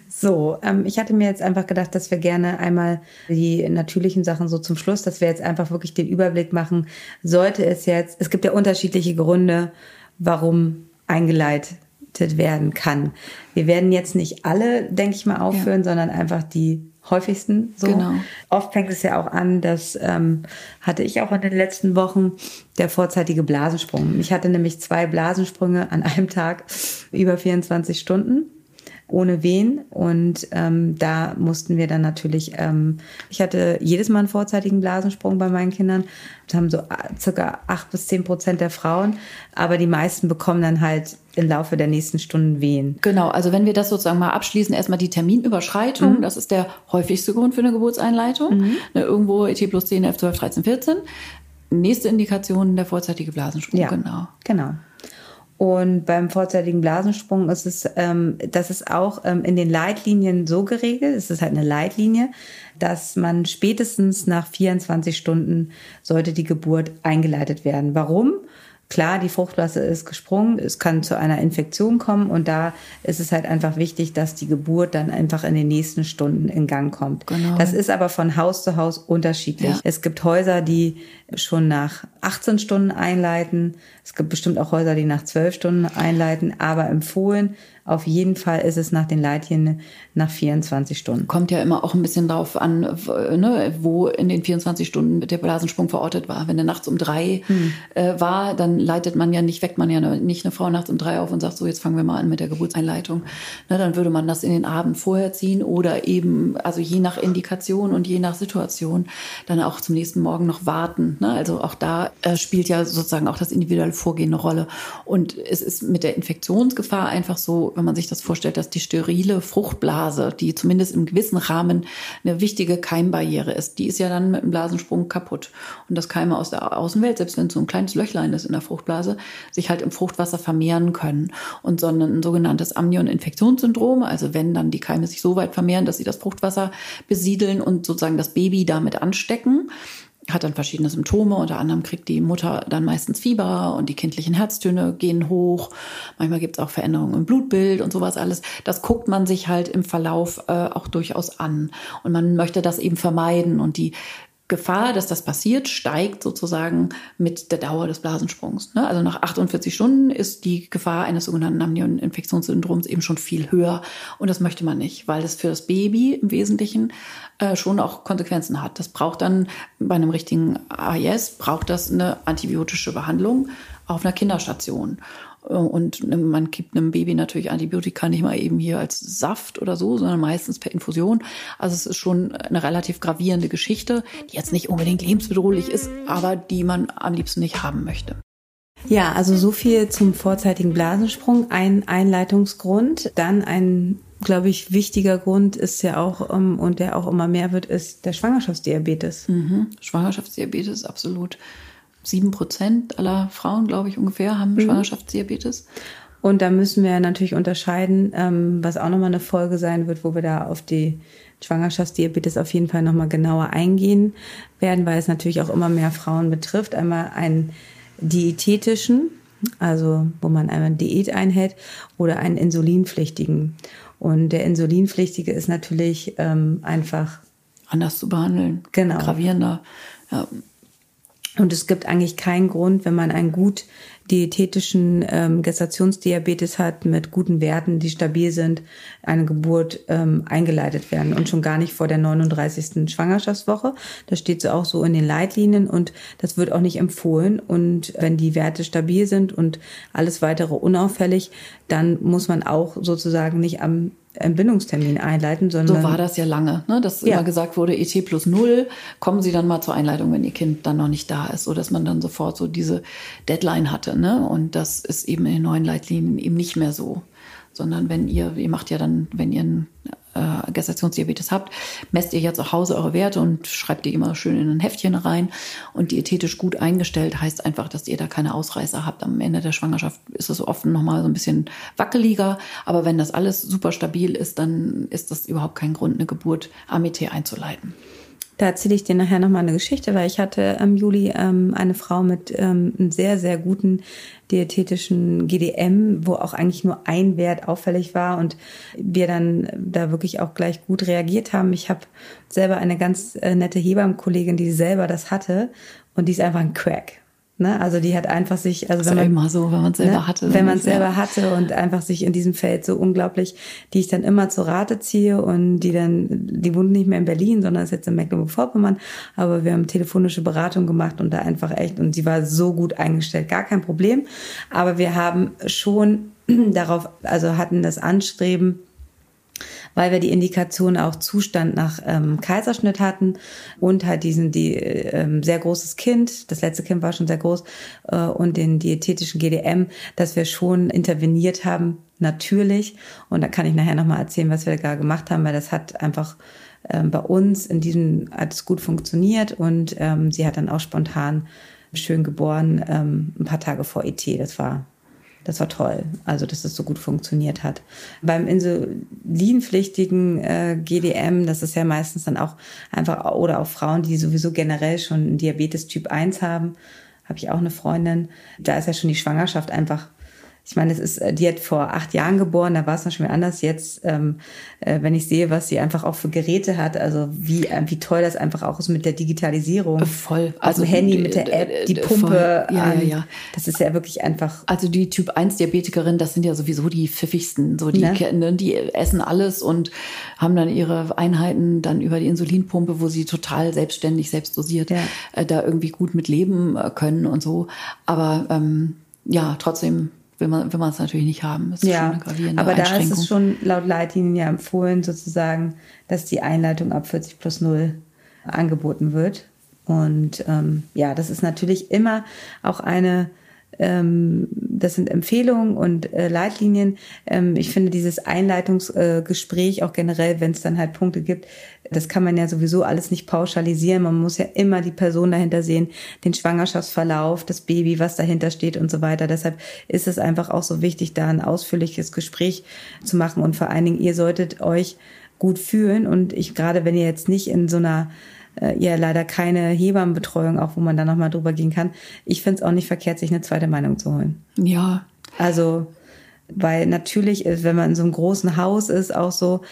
so, ähm, ich hatte mir jetzt einfach gedacht, dass wir gerne einmal die natürlichen Sachen so zum Schluss, dass wir jetzt einfach wirklich den Überblick machen. Sollte es jetzt, es gibt ja unterschiedliche Gründe, warum eingeleitet werden kann. Wir werden jetzt nicht alle, denke ich mal, aufführen, ja. sondern einfach die häufigsten. So. Genau. Oft fängt es ja auch an, das ähm, hatte ich auch in den letzten Wochen, der vorzeitige Blasensprung. Ich hatte nämlich zwei Blasensprünge an einem Tag über 24 Stunden ohne Wehen. Und ähm, da mussten wir dann natürlich, ähm, ich hatte jedes Mal einen vorzeitigen Blasensprung bei meinen Kindern. Das haben so äh, circa acht bis zehn Prozent der Frauen, aber die meisten bekommen dann halt im Laufe der nächsten Stunden Wehen. Genau, also wenn wir das sozusagen mal abschließen, erstmal die Terminüberschreitung, mhm. das ist der häufigste Grund für eine Geburtseinleitung. Mhm. Ne, irgendwo ET plus 10, 11, 12, 13, 14. Nächste Indikation der vorzeitige Blasensprung, ja, genau. Genau. Und beim vorzeitigen Blasensprung ist es, ähm, das ist auch ähm, in den Leitlinien so geregelt, es ist halt eine Leitlinie, dass man spätestens nach 24 Stunden sollte die Geburt eingeleitet werden. Warum? Klar, die Fruchtblase ist gesprungen, es kann zu einer Infektion kommen und da ist es halt einfach wichtig, dass die Geburt dann einfach in den nächsten Stunden in Gang kommt. Genau. Das ist aber von Haus zu Haus unterschiedlich. Ja. Es gibt Häuser, die schon nach 18 Stunden einleiten. Es gibt bestimmt auch Häuser, die nach 12 Stunden einleiten, aber empfohlen auf jeden Fall ist es nach den Leitlinien nach 24 Stunden. Kommt ja immer auch ein bisschen drauf an, ne, wo in den 24 Stunden der Blasensprung verortet war. Wenn er nachts um drei hm. äh, war, dann leitet man ja nicht, weckt man ja nicht eine Frau nachts um drei auf und sagt, so jetzt fangen wir mal an mit der Geburtseinleitung. Ne, dann würde man das in den Abend vorher ziehen oder eben, also je nach Indikation und je nach Situation, dann auch zum nächsten Morgen noch warten. Ne? Also auch da äh, spielt ja sozusagen auch das individuelle Vorgehen eine Rolle. Und es ist mit der Infektionsgefahr einfach so, wenn man sich das vorstellt, dass die sterile Fruchtblase, die zumindest im gewissen Rahmen eine wichtige Keimbarriere ist, die ist ja dann mit dem Blasensprung kaputt. Und das Keime aus der Außenwelt, selbst wenn es so ein kleines Löchlein ist in der Fruchtblase, sich halt im Fruchtwasser vermehren können. Und sondern ein sogenanntes Amnion-Infektionssyndrom, also wenn dann die Keime sich so weit vermehren, dass sie das Fruchtwasser besiedeln und sozusagen das Baby damit anstecken, hat dann verschiedene Symptome. Unter anderem kriegt die Mutter dann meistens Fieber und die kindlichen Herztöne gehen hoch. Manchmal gibt es auch Veränderungen im Blutbild und sowas alles. Das guckt man sich halt im Verlauf äh, auch durchaus an. Und man möchte das eben vermeiden. Und die Gefahr, dass das passiert, steigt sozusagen mit der Dauer des Blasensprungs. Ne? Also nach 48 Stunden ist die Gefahr eines sogenannten Amnion-Infektionssyndroms eben schon viel höher. Und das möchte man nicht, weil es für das Baby im Wesentlichen äh, schon auch Konsequenzen hat. Das braucht dann bei einem richtigen AIS, braucht das eine antibiotische Behandlung auf einer Kinderstation. Und man gibt einem Baby natürlich Antibiotika nicht mal eben hier als Saft oder so, sondern meistens per Infusion. Also es ist schon eine relativ gravierende Geschichte, die jetzt nicht unbedingt lebensbedrohlich ist, aber die man am liebsten nicht haben möchte. Ja, also so viel zum vorzeitigen Blasensprung. Ein Einleitungsgrund. Dann ein, glaube ich, wichtiger Grund ist ja auch, um, und der auch immer mehr wird, ist der Schwangerschaftsdiabetes. Mhm. Schwangerschaftsdiabetes, absolut sieben Prozent aller Frauen, glaube ich, ungefähr, haben mhm. Schwangerschaftsdiabetes. Und da müssen wir natürlich unterscheiden, ähm, was auch nochmal eine Folge sein wird, wo wir da auf die Schwangerschaftsdiabetes auf jeden Fall nochmal genauer eingehen werden, weil es natürlich auch immer mehr Frauen betrifft. Einmal einen diätetischen, also wo man einmal eine Diät einhält, oder einen insulinpflichtigen. Und der insulinpflichtige ist natürlich ähm, einfach anders zu behandeln, genau. gravierender. Ja. Und es gibt eigentlich keinen Grund, wenn man einen gut diätetischen ähm, Gestationsdiabetes hat mit guten Werten, die stabil sind, eine Geburt ähm, eingeleitet werden und schon gar nicht vor der 39. Schwangerschaftswoche. Das steht so auch so in den Leitlinien und das wird auch nicht empfohlen. Und wenn die Werte stabil sind und alles weitere unauffällig, dann muss man auch sozusagen nicht am Entbindungstermin einleiten, sondern. So war das ja lange, ne? dass ja. immer gesagt wurde, ET plus null, kommen Sie dann mal zur Einleitung, wenn Ihr Kind dann noch nicht da ist, so dass man dann sofort so diese Deadline hatte. Ne? Und das ist eben in den neuen Leitlinien eben nicht mehr so sondern wenn ihr, ihr macht ja dann, wenn ihr einen äh, Gestationsdiabetes habt, messt ihr ja zu Hause eure Werte und schreibt die immer schön in ein Heftchen rein. Und diätetisch gut eingestellt heißt einfach, dass ihr da keine Ausreißer habt. Am Ende der Schwangerschaft ist es oft nochmal so ein bisschen wackeliger. Aber wenn das alles super stabil ist, dann ist das überhaupt kein Grund, eine Geburt AMT einzuleiten. Da erzähle ich dir nachher nochmal eine Geschichte, weil ich hatte im Juli ähm, eine Frau mit ähm, einem sehr, sehr guten diätetischen GDM, wo auch eigentlich nur ein Wert auffällig war und wir dann da wirklich auch gleich gut reagiert haben. Ich habe selber eine ganz äh, nette Hebammenkollegin, die selber das hatte und die ist einfach ein Crack. Ne? Also die hat einfach sich, also das wenn man immer so, wenn man selber ne? hatte, wenn man selber ja. hatte und einfach sich in diesem Feld so unglaublich, die ich dann immer zur Rate ziehe und die dann, die wohnt nicht mehr in Berlin, sondern ist jetzt in Mecklenburg-Vorpommern, aber wir haben telefonische Beratung gemacht und da einfach echt und sie war so gut eingestellt, gar kein Problem, aber wir haben schon darauf, also hatten das Anstreben weil wir die Indikation auch Zustand nach ähm, Kaiserschnitt hatten und halt diesen die ähm, sehr großes Kind, das letzte Kind war schon sehr groß äh, und den diätetischen GDM, dass wir schon interveniert haben, natürlich. Und da kann ich nachher nochmal erzählen, was wir da gemacht haben, weil das hat einfach ähm, bei uns in diesem hat es gut funktioniert und ähm, sie hat dann auch spontan schön geboren, ähm, ein paar Tage vor ET. Das war das war toll, also dass das so gut funktioniert hat. Beim insulinpflichtigen äh, GDM, das ist ja meistens dann auch einfach, oder auch Frauen, die sowieso generell schon Diabetes Typ 1 haben, habe ich auch eine Freundin, da ist ja schon die Schwangerschaft einfach ich meine, es ist, die hat vor acht Jahren geboren, da war es noch schon wieder anders. Jetzt, ähm, äh, wenn ich sehe, was sie einfach auch für Geräte hat, also wie, äh, wie toll das einfach auch ist mit der Digitalisierung. Voll. Also Handy mit der App, die Pumpe. Voll. Ja, ja, ja. Das ist ja wirklich einfach. Also die Typ 1 Diabetikerin, das sind ja sowieso die pfiffigsten. So die, ne? ne? die essen alles und haben dann ihre Einheiten dann über die Insulinpumpe, wo sie total selbstständig, selbst dosiert, ja. äh, da irgendwie gut mit leben äh, können und so. Aber ähm, ja, trotzdem will man will man es natürlich nicht haben. Das ist ja, aber da ist es schon laut Leitlinien ja empfohlen sozusagen, dass die Einleitung ab 40 plus 0 angeboten wird. Und ähm, ja, das ist natürlich immer auch eine ähm, das sind Empfehlungen und äh, Leitlinien. Ähm, ich finde dieses Einleitungsgespräch äh, auch generell, wenn es dann halt Punkte gibt, das kann man ja sowieso alles nicht pauschalisieren. Man muss ja immer die Person dahinter sehen, den Schwangerschaftsverlauf, das Baby, was dahinter steht und so weiter. Deshalb ist es einfach auch so wichtig, da ein ausführliches Gespräch zu machen. Und vor allen Dingen, ihr solltet euch gut fühlen. Und ich, gerade wenn ihr jetzt nicht in so einer äh, ja leider keine Hebammenbetreuung, auch wo man da nochmal drüber gehen kann. Ich finde es auch nicht verkehrt, sich eine zweite Meinung zu holen. Ja. Also, weil natürlich ist, wenn man in so einem großen Haus ist, auch so,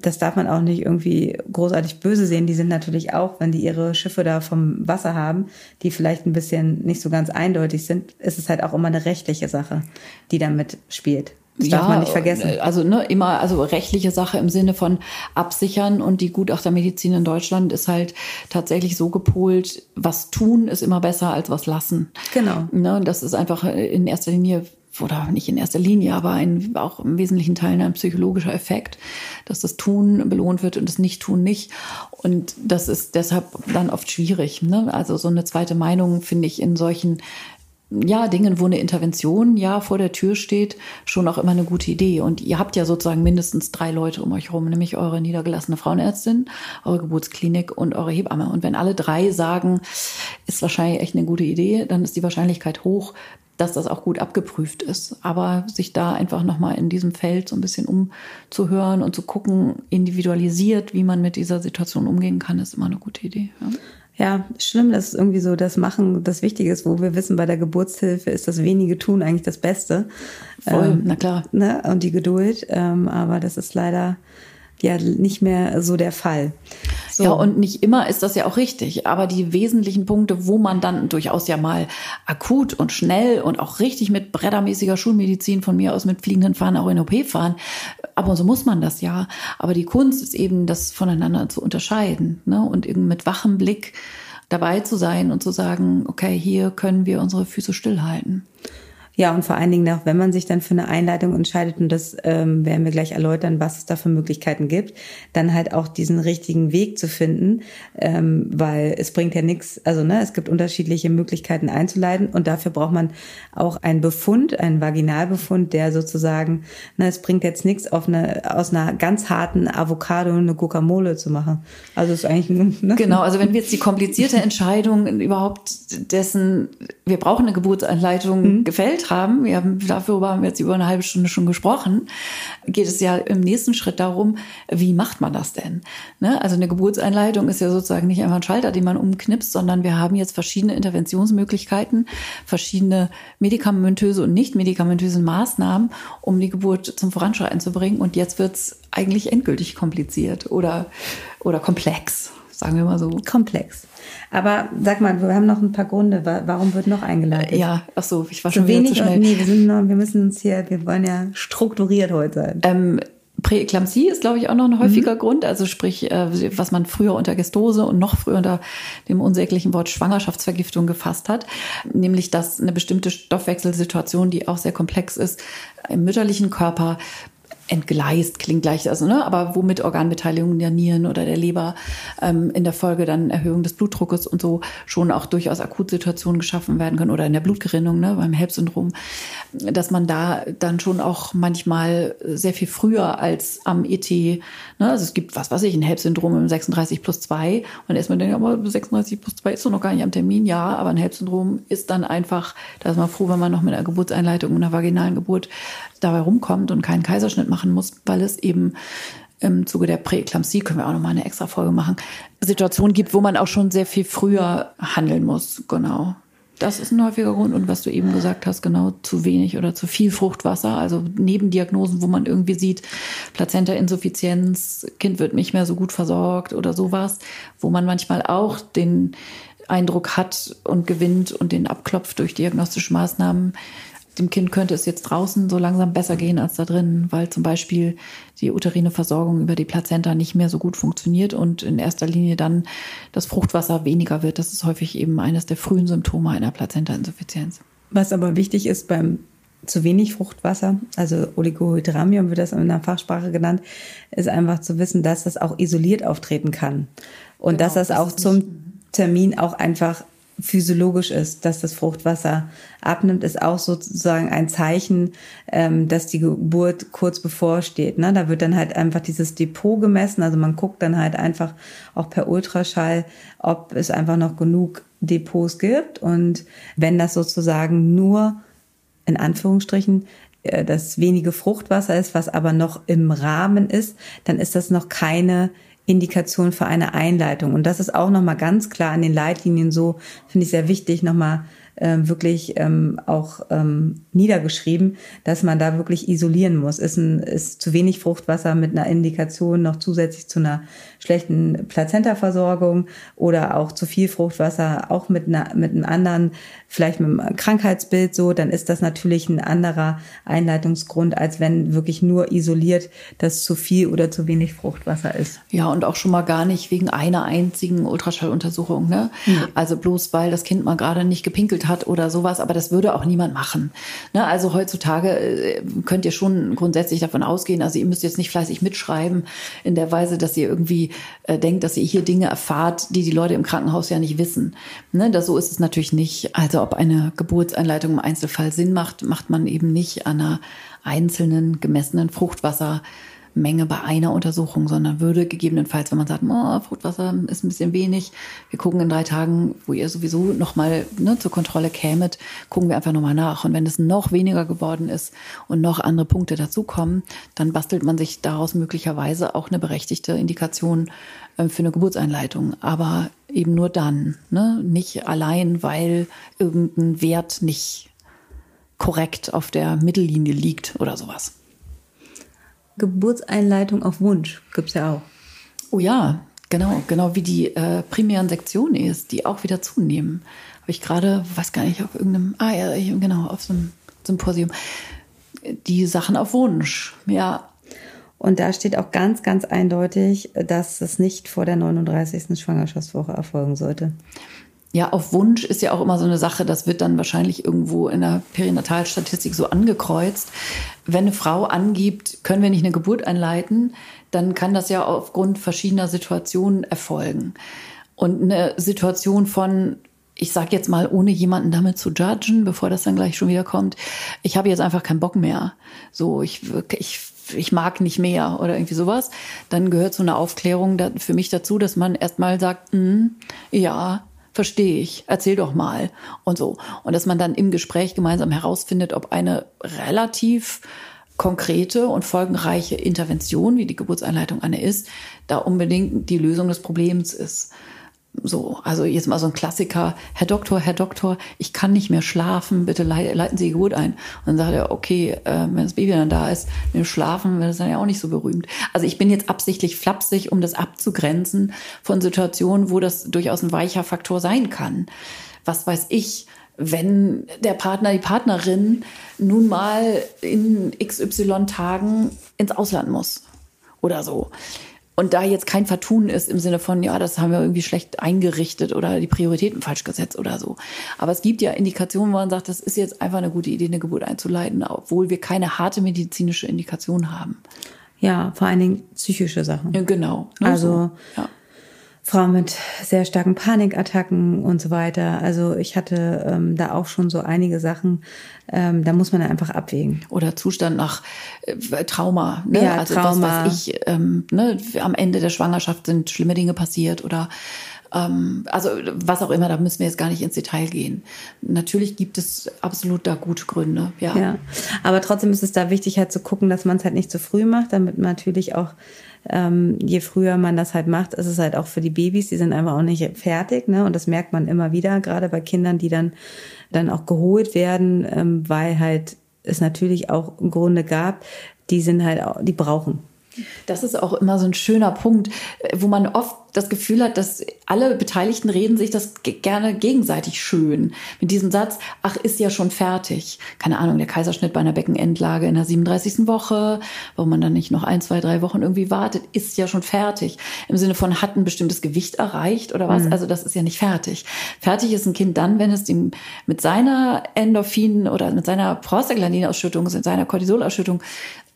das darf man auch nicht irgendwie großartig böse sehen. Die sind natürlich auch, wenn die ihre Schiffe da vom Wasser haben, die vielleicht ein bisschen nicht so ganz eindeutig sind, ist es halt auch immer eine rechtliche Sache, die damit spielt. Das ja, darf man nicht vergessen. Also ne, immer, also rechtliche Sache im Sinne von absichern und die Gutachtermedizin in Deutschland ist halt tatsächlich so gepolt, was tun ist immer besser als was lassen. Genau. Ne, das ist einfach in erster Linie oder nicht in erster Linie, aber ein, auch im wesentlichen Teil ein psychologischer Effekt, dass das Tun belohnt wird und das Nicht-Tun nicht. Und das ist deshalb dann oft schwierig. Ne? Also so eine zweite Meinung finde ich in solchen ja, Dingen, wo eine Intervention ja vor der Tür steht, schon auch immer eine gute Idee. Und ihr habt ja sozusagen mindestens drei Leute um euch herum, nämlich eure niedergelassene Frauenärztin, eure Geburtsklinik und eure Hebamme. Und wenn alle drei sagen, ist wahrscheinlich echt eine gute Idee, dann ist die Wahrscheinlichkeit hoch, dass das auch gut abgeprüft ist. Aber sich da einfach nochmal in diesem Feld so ein bisschen umzuhören und zu gucken, individualisiert, wie man mit dieser Situation umgehen kann, ist immer eine gute Idee. Ja. Ja, schlimm, dass es irgendwie so das Machen das Wichtige ist, wo wir wissen, bei der Geburtshilfe ist das wenige tun eigentlich das Beste. Voll, ähm, na klar. Ne? Und die Geduld. Ähm, aber das ist leider ja nicht mehr so der Fall. So. Ja, und nicht immer ist das ja auch richtig. Aber die wesentlichen Punkte, wo man dann durchaus ja mal akut und schnell und auch richtig mit brettermäßiger Schulmedizin von mir aus mit fliegenden Fahnen auch in OP fahren, aber so muss man das ja. Aber die Kunst ist eben, das voneinander zu unterscheiden ne? und eben mit wachem Blick dabei zu sein und zu sagen, okay, hier können wir unsere Füße stillhalten. Ja, und vor allen Dingen auch, wenn man sich dann für eine Einleitung entscheidet, und das ähm, werden wir gleich erläutern, was es da für Möglichkeiten gibt, dann halt auch diesen richtigen Weg zu finden, ähm, weil es bringt ja nichts, also ne, es gibt unterschiedliche Möglichkeiten einzuleiten und dafür braucht man auch einen Befund, einen Vaginalbefund, der sozusagen, ne, es bringt jetzt nichts, auf eine, aus einer ganz harten Avocado eine Guacamole zu machen. Also es ist eigentlich ne? Genau, also wenn wir jetzt die komplizierte Entscheidung überhaupt dessen, wir brauchen eine Geburtsanleitung, mhm. gefällt haben, wir haben, darüber haben wir jetzt über eine halbe Stunde schon gesprochen, geht es ja im nächsten Schritt darum, wie macht man das denn? Ne? Also eine Geburtseinleitung ist ja sozusagen nicht einfach ein Schalter, den man umknipst, sondern wir haben jetzt verschiedene Interventionsmöglichkeiten, verschiedene medikamentöse und nicht medikamentöse Maßnahmen, um die Geburt zum Voranschreiten zu bringen. Und jetzt wird es eigentlich endgültig kompliziert oder, oder komplex, sagen wir mal so. Komplex. Aber sag mal, wir haben noch ein paar Gründe. Warum wird noch eingeleitet? Ja, ach so, ich war schon so wenig zu schnell. Nee, wir, sind noch, wir müssen uns hier, wir wollen ja strukturiert heute sein. Ähm, Präeklampsie ist, glaube ich, auch noch ein häufiger mhm. Grund. Also sprich, äh, was man früher unter Gestose und noch früher unter dem unsäglichen Wort Schwangerschaftsvergiftung gefasst hat. Nämlich, dass eine bestimmte Stoffwechselsituation, die auch sehr komplex ist, im mütterlichen Körper entgleist, klingt gleich, also, ne, aber womit Organbeteiligung der Nieren oder der Leber ähm, in der Folge dann Erhöhung des Blutdruckes und so schon auch durchaus Akutsituationen geschaffen werden können oder in der Blutgerinnung, ne, beim HELP-Syndrom, dass man da dann schon auch manchmal sehr viel früher als am ET, ne, also es gibt, was weiß ich, ein HELP-Syndrom im 36 plus 2 und erstmal denkt, aber 36 plus 2 ist doch noch gar nicht am Termin, ja, aber ein HELP-Syndrom ist dann einfach, da ist man froh, wenn man noch mit einer Geburtseinleitung und einer vaginalen Geburt dabei rumkommt und keinen Kaiserschnitt machen muss, weil es eben im Zuge der Präeklampsie, können wir auch nochmal eine extra Folge machen, Situationen gibt, wo man auch schon sehr viel früher handeln muss. Genau. Das ist ein häufiger Grund. Und was du eben gesagt hast, genau zu wenig oder zu viel Fruchtwasser. Also Nebendiagnosen, wo man irgendwie sieht, Plazenta-Insuffizienz, Kind wird nicht mehr so gut versorgt oder sowas, wo man manchmal auch den Eindruck hat und gewinnt und den abklopft durch diagnostische Maßnahmen, dem Kind könnte es jetzt draußen so langsam besser gehen als da drin, weil zum Beispiel die uterine Versorgung über die Plazenta nicht mehr so gut funktioniert und in erster Linie dann das Fruchtwasser weniger wird. Das ist häufig eben eines der frühen Symptome einer Plazenta-Insuffizienz. Was aber wichtig ist beim zu wenig Fruchtwasser, also Oligohydramium wird das in der Fachsprache genannt, ist einfach zu wissen, dass das auch isoliert auftreten kann. Und genau, dass das, das auch zum Termin auch einfach physiologisch ist, dass das Fruchtwasser abnimmt, ist auch sozusagen ein Zeichen, ähm, dass die Geburt kurz bevorsteht. Ne? Da wird dann halt einfach dieses Depot gemessen. Also man guckt dann halt einfach auch per Ultraschall, ob es einfach noch genug Depots gibt. Und wenn das sozusagen nur in Anführungsstrichen äh, das wenige Fruchtwasser ist, was aber noch im Rahmen ist, dann ist das noch keine Indikation für eine Einleitung. Und das ist auch nochmal ganz klar in den Leitlinien so, finde ich sehr wichtig, nochmal ähm, wirklich ähm, auch ähm, niedergeschrieben, dass man da wirklich isolieren muss. Ist, ein, ist zu wenig Fruchtwasser mit einer Indikation noch zusätzlich zu einer schlechten Plazentaversorgung oder auch zu viel Fruchtwasser, auch mit, einer, mit einem anderen, vielleicht mit einem Krankheitsbild so, dann ist das natürlich ein anderer Einleitungsgrund, als wenn wirklich nur isoliert das zu viel oder zu wenig Fruchtwasser ist. Ja, und auch schon mal gar nicht wegen einer einzigen Ultraschalluntersuchung. Ne? Mhm. Also bloß weil das Kind mal gerade nicht gepinkelt hat oder sowas, aber das würde auch niemand machen. Ne? Also heutzutage äh, könnt ihr schon grundsätzlich davon ausgehen, also ihr müsst jetzt nicht fleißig mitschreiben in der Weise, dass ihr irgendwie äh, denkt, dass ihr hier Dinge erfahrt, die die Leute im Krankenhaus ja nicht wissen. Ne? Das, so ist es natürlich nicht. Also ob eine Geburtseinleitung im Einzelfall Sinn macht, macht man eben nicht an einer einzelnen gemessenen Fruchtwasser Menge bei einer Untersuchung, sondern würde gegebenenfalls, wenn man sagt, oh, Fruchtwasser ist ein bisschen wenig, wir gucken in drei Tagen, wo ihr sowieso nochmal ne, zur Kontrolle kämet, gucken wir einfach nochmal nach. Und wenn es noch weniger geworden ist und noch andere Punkte dazukommen, dann bastelt man sich daraus möglicherweise auch eine berechtigte Indikation äh, für eine Geburtseinleitung. Aber eben nur dann, ne? nicht allein, weil irgendein Wert nicht korrekt auf der Mittellinie liegt oder sowas. Geburtseinleitung auf Wunsch gibt es ja auch. Oh ja, genau, genau wie die äh, primären Sektionen ist, die auch wieder zunehmen. Habe ich gerade, weiß gar nicht, auf irgendeinem, ah ja, genau, auf so einem Symposium. Die Sachen auf Wunsch, ja. Und da steht auch ganz, ganz eindeutig, dass es nicht vor der 39. Schwangerschaftswoche erfolgen sollte. Ja, auf Wunsch ist ja auch immer so eine Sache, das wird dann wahrscheinlich irgendwo in der Perinatalstatistik so angekreuzt. Wenn eine Frau angibt, können wir nicht eine Geburt einleiten, dann kann das ja aufgrund verschiedener Situationen erfolgen. Und eine Situation von, ich sage jetzt mal, ohne jemanden damit zu judgen, bevor das dann gleich schon wieder kommt, ich habe jetzt einfach keinen Bock mehr. So, ich, ich ich mag nicht mehr oder irgendwie sowas, dann gehört so eine Aufklärung für mich dazu, dass man erstmal sagt, mm, ja, verstehe ich, erzähl doch mal und so. Und dass man dann im Gespräch gemeinsam herausfindet, ob eine relativ konkrete und folgenreiche Intervention, wie die Geburtseinleitung eine ist, da unbedingt die Lösung des Problems ist. So, also jetzt mal so ein Klassiker. Herr Doktor, Herr Doktor, ich kann nicht mehr schlafen, bitte leiten Sie Geburt ein. Und dann sagt er, okay, äh, wenn das Baby dann da ist, mit dem Schlafen wird es dann ja auch nicht so berühmt. Also ich bin jetzt absichtlich flapsig, um das abzugrenzen von Situationen, wo das durchaus ein weicher Faktor sein kann. Was weiß ich, wenn der Partner, die Partnerin nun mal in XY Tagen ins Ausland muss oder so und da jetzt kein Vertun ist im Sinne von, ja, das haben wir irgendwie schlecht eingerichtet oder die Prioritäten falsch gesetzt oder so. Aber es gibt ja Indikationen, wo man sagt, das ist jetzt einfach eine gute Idee, eine Geburt einzuleiten, obwohl wir keine harte medizinische Indikation haben. Ja, vor allen Dingen psychische Sachen. Ja, genau. Also so. ja. Frauen mit sehr starken Panikattacken und so weiter. Also ich hatte ähm, da auch schon so einige Sachen, ähm, da muss man einfach abwägen. Oder Zustand nach äh, Trauma. Ne? Ja, also Trauma. was weiß ich, ähm, ne? am Ende der Schwangerschaft sind schlimme Dinge passiert oder ähm, also was auch immer, da müssen wir jetzt gar nicht ins Detail gehen. Natürlich gibt es absolut da gute Gründe, ja. ja. Aber trotzdem ist es da wichtig, halt zu gucken, dass man es halt nicht zu früh macht, damit man natürlich auch ähm, je früher man das halt macht, ist es halt auch für die Babys, die sind einfach auch nicht fertig, ne? Und das merkt man immer wieder, gerade bei Kindern, die dann dann auch geholt werden, ähm, weil halt es natürlich auch im Grunde gab, die sind halt auch, die brauchen das ist auch immer so ein schöner Punkt, wo man oft das Gefühl hat, dass alle Beteiligten reden sich das gerne gegenseitig schön. Mit diesem Satz, ach, ist ja schon fertig. Keine Ahnung, der Kaiserschnitt bei einer Beckenendlage in der 37. Woche, wo man dann nicht noch ein, zwei, drei Wochen irgendwie wartet, ist ja schon fertig. Im Sinne von, hat ein bestimmtes Gewicht erreicht oder was? Mhm. Also das ist ja nicht fertig. Fertig ist ein Kind dann, wenn es ihm mit seiner Endorphin oder mit seiner Prostaglandinausschüttung, mit seiner Cortisolausschüttung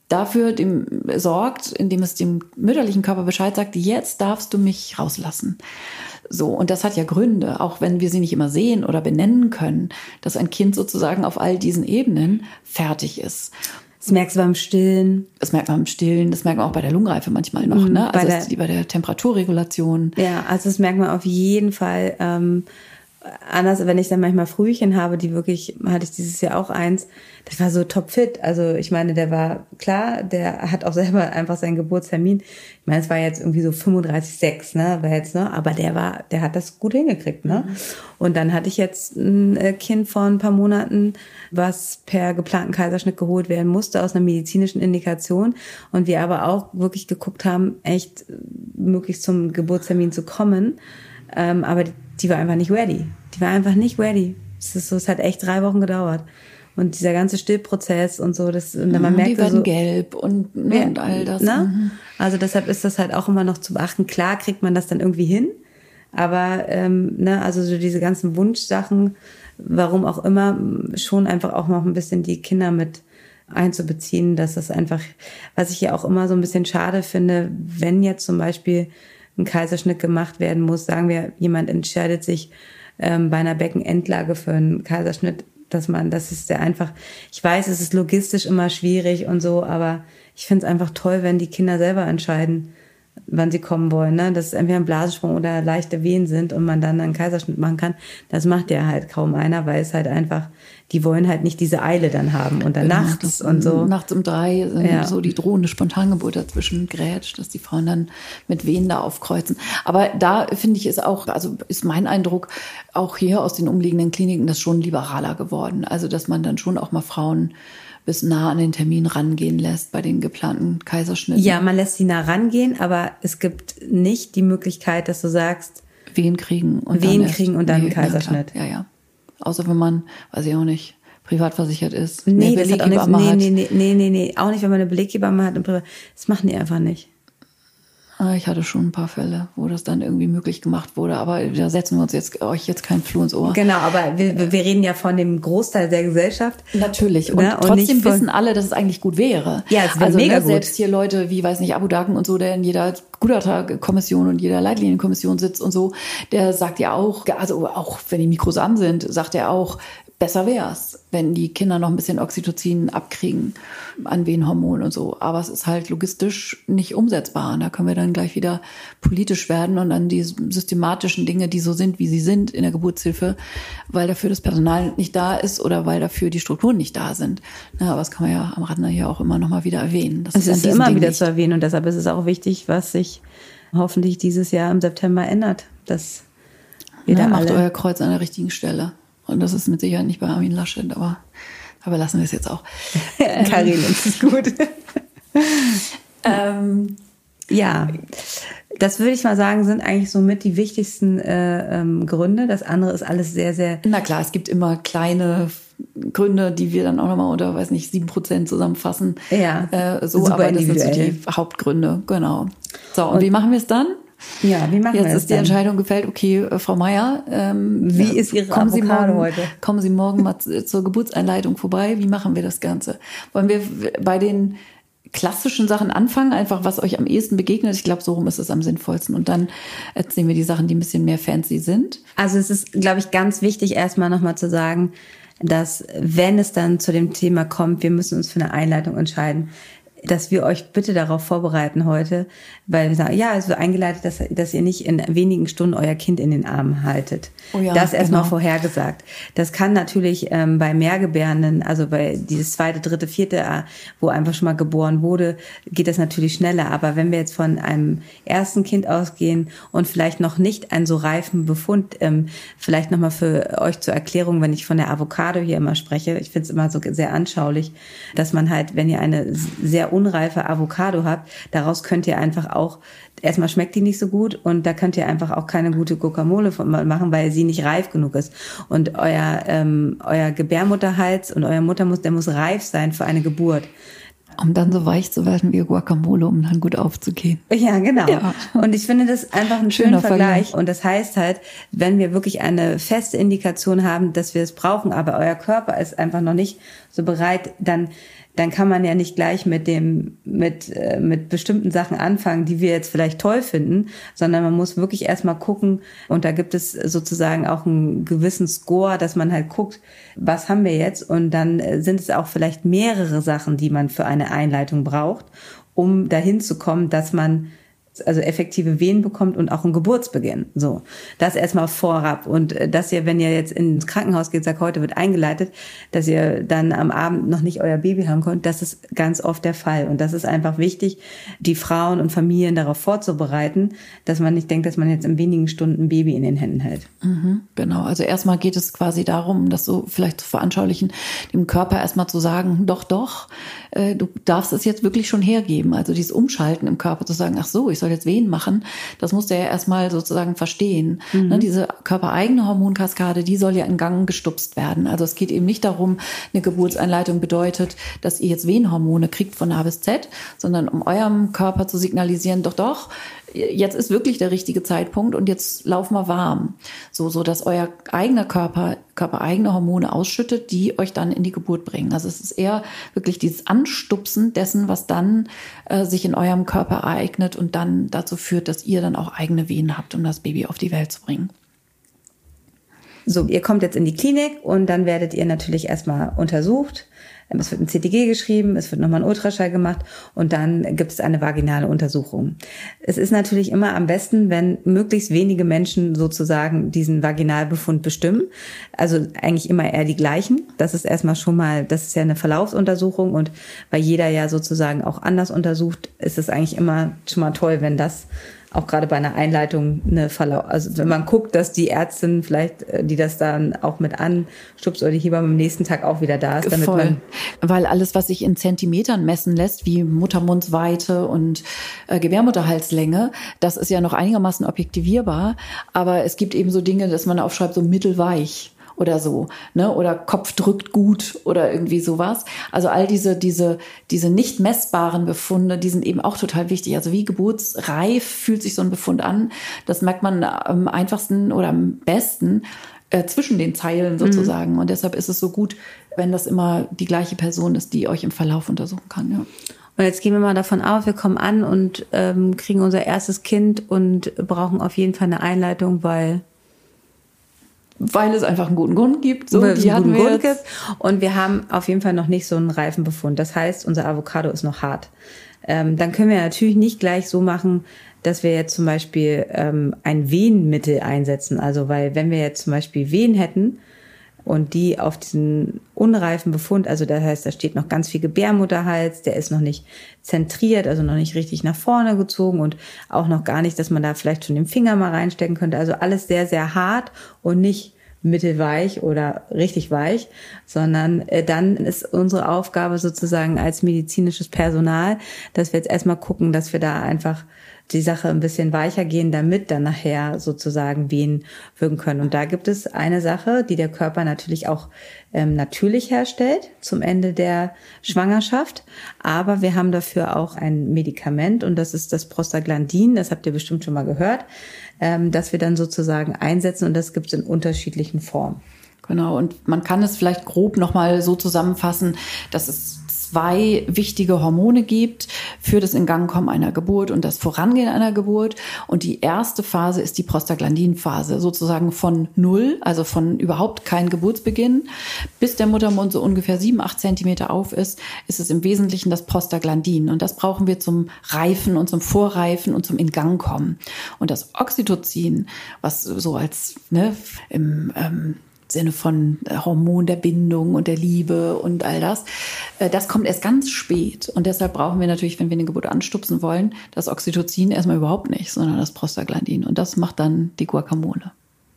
dafür dem, sorgt, indem es dem mütterlichen Körper Bescheid sagt, jetzt darfst du mich rauslassen. So, und das hat ja Gründe, auch wenn wir sie nicht immer sehen oder benennen können, dass ein Kind sozusagen auf all diesen Ebenen fertig ist. Das merkst du beim Stillen. Das merkt man beim Stillen, das merkt man auch bei der Lungenreife manchmal noch, mhm, ne? Also bei der, bei der Temperaturregulation. Ja, also das merkt man auf jeden Fall. Ähm, anders, wenn ich dann manchmal Frühchen habe, die wirklich, hatte ich dieses Jahr auch eins, das war so topfit. Also ich meine, der war klar, der hat auch selber einfach seinen Geburtstermin. Ich meine, es war jetzt irgendwie so 35,6, ne, war jetzt, ne, aber der war, der hat das gut hingekriegt, ne. Mhm. Und dann hatte ich jetzt ein äh, Kind vor ein paar Monaten, was per geplanten Kaiserschnitt geholt werden musste aus einer medizinischen Indikation und wir aber auch wirklich geguckt haben, echt möglichst zum Geburtstermin zu kommen. Ähm, aber die, die war einfach nicht ready. Die war einfach nicht ready. Es ist so, es hat echt drei Wochen gedauert. Und dieser ganze Stillprozess und so, das, und dann man mhm, merkt die werden so, gelb und, ne, und all das. Ne? Mhm. Also deshalb ist das halt auch immer noch zu beachten. Klar kriegt man das dann irgendwie hin, aber ähm, ne, also so diese ganzen Wunschsachen, warum auch immer, schon einfach auch noch ein bisschen die Kinder mit einzubeziehen, dass das einfach, was ich ja auch immer so ein bisschen schade finde, wenn jetzt zum Beispiel ein Kaiserschnitt gemacht werden muss, sagen wir, jemand entscheidet sich ähm, bei einer Beckenendlage für einen Kaiserschnitt, dass man, das ist sehr einfach. Ich weiß, es ist logistisch immer schwierig und so, aber ich finde es einfach toll, wenn die Kinder selber entscheiden, wann sie kommen wollen, ne? dass es entweder ein Blasensprung oder leichte Wehen sind und man dann einen Kaiserschnitt machen kann. Das macht ja halt kaum einer, weil es halt einfach, die wollen halt nicht diese Eile dann haben und dann genau, nachts und so. Nachts um drei ja. so die drohende Spontangeburt dazwischen grätscht, dass die Frauen dann mit Wehen da aufkreuzen. Aber da finde ich es auch, also ist mein Eindruck, auch hier aus den umliegenden Kliniken das schon liberaler geworden. Also dass man dann schon auch mal Frauen bis nah an den Termin rangehen lässt bei den geplanten Kaiserschnitten. Ja, man lässt sie nah rangehen, aber es gibt nicht die Möglichkeit, dass du sagst, Wehen kriegen und Wehen dann kriegen und dann nee, Kaiserschnitt. Ja, ja, Außer wenn man, weiß ich auch nicht, privat versichert ist. Nee, das hat auch nichts, nee, nee, nee, nee, nee, auch nicht, wenn man eine Beleghebamme hat. Das machen die einfach nicht. Ah, ich hatte schon ein paar Fälle, wo das dann irgendwie möglich gemacht wurde, aber da setzen wir uns jetzt euch jetzt kein Floh ins Ohr. Genau, aber wir, wir reden ja von dem Großteil der Gesellschaft. Natürlich. Und, ne? und trotzdem wissen alle, dass es eigentlich gut wäre. Ja, es wäre also, mega ne, gut. Selbst hier Leute wie, weiß nicht, Abu Dhaken und so, der in jeder Gutachterkommission und jeder Leitlinienkommission sitzt und so, der sagt ja auch, also auch wenn die Mikros an sind, sagt er auch, besser wär's, wenn die Kinder noch ein bisschen Oxytocin abkriegen an Wehenhormon und so. Aber es ist halt logistisch nicht umsetzbar. Und da können wir dann gleich wieder politisch werden und an die systematischen Dinge, die so sind, wie sie sind in der Geburtshilfe, weil dafür das Personal nicht da ist oder weil dafür die Strukturen nicht da sind. Ja, aber das kann man ja am Rande hier auch immer noch mal wieder erwähnen. Das es ist, ist immer Ding wieder nicht. zu erwähnen und deshalb ist es auch wichtig, was sich hoffentlich dieses Jahr im September ändert. Dass wir Na, macht euer Kreuz an der richtigen Stelle. Und das ist mit Sicherheit nicht bei Armin Laschet, aber, aber lassen wir es jetzt auch. Karin, uns ist gut. ähm, ja, das würde ich mal sagen, sind eigentlich somit die wichtigsten äh, ähm, Gründe. Das andere ist alles sehr, sehr. Na klar, es gibt immer kleine Gründe, die wir dann auch nochmal unter, weiß nicht, sieben Prozent zusammenfassen. Ja. Äh, so, aber das sind so die Hauptgründe, genau. So, und, und wie machen wir es dann? Ja, wie machen Jetzt wir ist die? Entscheidung gefällt, okay, äh, Frau Meier, ähm, wie ist Ihre kommen Sie morgen, heute? Kommen Sie morgen mal zur Geburtseinleitung vorbei. Wie machen wir das Ganze? Wollen wir bei den klassischen Sachen anfangen, einfach was euch am ehesten begegnet. Ich glaube, so rum ist es am sinnvollsten. Und dann erzählen wir die Sachen, die ein bisschen mehr fancy sind. Also es ist, glaube ich, ganz wichtig, erstmal nochmal zu sagen, dass wenn es dann zu dem Thema kommt, wir müssen uns für eine Einleitung entscheiden, dass wir euch bitte darauf vorbereiten heute, weil wir sagen, ja, es wird eingeleitet, dass, dass ihr nicht in wenigen Stunden euer Kind in den Armen haltet. Oh ja, das erstmal genau. vorhergesagt. Das kann natürlich ähm, bei Mehrgebärenden, also bei dieses zweite, dritte, vierte, äh, wo einfach schon mal geboren wurde, geht das natürlich schneller. Aber wenn wir jetzt von einem ersten Kind ausgehen und vielleicht noch nicht einen so reifen Befund, ähm, vielleicht nochmal für euch zur Erklärung, wenn ich von der Avocado hier immer spreche, ich finde es immer so sehr anschaulich, dass man halt, wenn ihr eine sehr unreife Avocado habt, daraus könnt ihr einfach auch, erstmal schmeckt die nicht so gut und da könnt ihr einfach auch keine gute Guacamole von machen, weil sie nicht reif genug ist. Und euer, ähm, euer Gebärmutterhals und euer Muttermus, der muss reif sein für eine Geburt um dann so weich zu werden wie Guacamole, um dann gut aufzugehen. Ja, genau. Ja. Und ich finde das einfach ein schöner Vergleich. Vergleich. Und das heißt halt, wenn wir wirklich eine feste Indikation haben, dass wir es brauchen, aber euer Körper ist einfach noch nicht so bereit, dann dann kann man ja nicht gleich mit dem, mit, äh, mit bestimmten Sachen anfangen, die wir jetzt vielleicht toll finden, sondern man muss wirklich erstmal gucken. Und da gibt es sozusagen auch einen gewissen Score, dass man halt guckt, was haben wir jetzt? Und dann äh, sind es auch vielleicht mehrere Sachen, die man für eine Einleitung braucht, um dahin zu kommen, dass man also effektive Wehen bekommt und auch einen Geburtsbeginn. So, das erstmal vorab. Und äh, dass ihr, wenn ihr jetzt ins Krankenhaus geht, sagt, heute wird eingeleitet, dass ihr dann am Abend noch nicht euer Baby haben könnt, das ist ganz oft der Fall. Und das ist einfach wichtig, die Frauen und Familien darauf vorzubereiten, dass man nicht denkt, dass man jetzt in wenigen Stunden ein Baby in den Händen hält. Mhm, genau, also erstmal geht es quasi darum, das so vielleicht zu veranschaulichen, dem Körper erstmal zu sagen, doch, doch, äh, du darfst es jetzt wirklich schon hergeben, also dieses Umschalten im Körper zu sagen, ach so, ich soll soll jetzt Wehen machen, das muss der ja erstmal sozusagen verstehen. Mhm. Ne, diese körpereigene Hormonkaskade, die soll ja in Gang gestupst werden. Also es geht eben nicht darum, eine Geburtseinleitung bedeutet, dass ihr jetzt Wehenhormone kriegt von A bis Z, sondern um eurem Körper zu signalisieren, doch, doch, jetzt ist wirklich der richtige Zeitpunkt und jetzt lauf mal warm. So, so dass euer eigener Körper, Körper eigene Hormone ausschüttet, die euch dann in die Geburt bringen. Also es ist eher wirklich dieses Anstupsen dessen, was dann äh, sich in eurem Körper ereignet und dann dazu führt, dass ihr dann auch eigene Wehen habt, um das Baby auf die Welt zu bringen. So, ihr kommt jetzt in die Klinik und dann werdet ihr natürlich erstmal untersucht. Ähm, es wird ein CTG geschrieben, es wird nochmal ein Ultraschall gemacht und dann gibt es eine vaginale Untersuchung. Es ist natürlich immer am besten, wenn möglichst wenige Menschen sozusagen diesen Vaginalbefund bestimmen. Also eigentlich immer eher die gleichen. Das ist erstmal schon mal, das ist ja eine Verlaufsuntersuchung und weil jeder ja sozusagen auch anders untersucht, ist es eigentlich immer schon mal toll, wenn das auch gerade bei einer Einleitung eine Verlauf, also wenn man guckt, dass die Ärztin vielleicht, äh, die das dann auch mit anstupst oder die Hebamme am nächsten Tag auch wieder da ist, damit Voll. man weil alles, was sich in Zentimetern messen lässt, wie Muttermundsweite und äh, Gebärmutterhalslänge, das ist ja noch einigermaßen objektivierbar, aber es gibt eben so Dinge, dass man aufschreibt so mittelweich oder so, ne? Oder Kopf drückt gut oder irgendwie sowas. Also all diese, diese, diese nicht messbaren Befunde, die sind eben auch total wichtig. Also wie geburtsreif fühlt sich so ein Befund an? Das merkt man am einfachsten oder am besten äh, zwischen den Zeilen mhm. sozusagen. Mhm. Und deshalb ist es so gut, wenn das immer die gleiche Person ist, die euch im Verlauf untersuchen kann. Ja. Und jetzt gehen wir mal davon aus, wir kommen an und ähm, kriegen unser erstes Kind und brauchen auf jeden Fall eine Einleitung, weil weil es einfach einen guten Grund gibt. So, weil es einen guten Grund gibt. Und wir haben auf jeden Fall noch nicht so einen reifen Befund. Das heißt, unser Avocado ist noch hart. Ähm, dann können wir natürlich nicht gleich so machen, dass wir jetzt zum Beispiel ähm, ein Wehenmittel einsetzen. Also, weil wenn wir jetzt zum Beispiel Wehen hätten und die auf diesen unreifen Befund, also das heißt, da steht noch ganz viel Gebärmutterhals, der ist noch nicht zentriert, also noch nicht richtig nach vorne gezogen und auch noch gar nicht, dass man da vielleicht schon den Finger mal reinstecken könnte. Also alles sehr, sehr hart und nicht mittelweich oder richtig weich, sondern äh, dann ist unsere Aufgabe sozusagen als medizinisches Personal, dass wir jetzt erstmal gucken, dass wir da einfach die Sache ein bisschen weicher gehen, damit dann nachher sozusagen Wehen wirken können. Und da gibt es eine Sache, die der Körper natürlich auch ähm, natürlich herstellt zum Ende der Schwangerschaft. Aber wir haben dafür auch ein Medikament und das ist das Prostaglandin. Das habt ihr bestimmt schon mal gehört, ähm, dass wir dann sozusagen einsetzen und das gibt es in unterschiedlichen Formen. Genau, und man kann es vielleicht grob nochmal so zusammenfassen, dass es zwei wichtige Hormone gibt für das Ingangkommen einer Geburt und das Vorangehen einer Geburt. Und die erste Phase ist die Prostaglandinphase, sozusagen von null, also von überhaupt kein Geburtsbeginn, bis der Muttermund so ungefähr sieben, acht Zentimeter auf ist, ist es im Wesentlichen das Prostaglandin. Und das brauchen wir zum Reifen und zum Vorreifen und zum Ingangkommen. Und das Oxytocin, was so als ne, im ähm, Sinne von äh, Hormon der Bindung und der Liebe und all das. Äh, das kommt erst ganz spät. Und deshalb brauchen wir natürlich, wenn wir eine Geburt anstupsen wollen, das Oxytocin erstmal überhaupt nicht, sondern das Prostaglandin. Und das macht dann die Guacamole.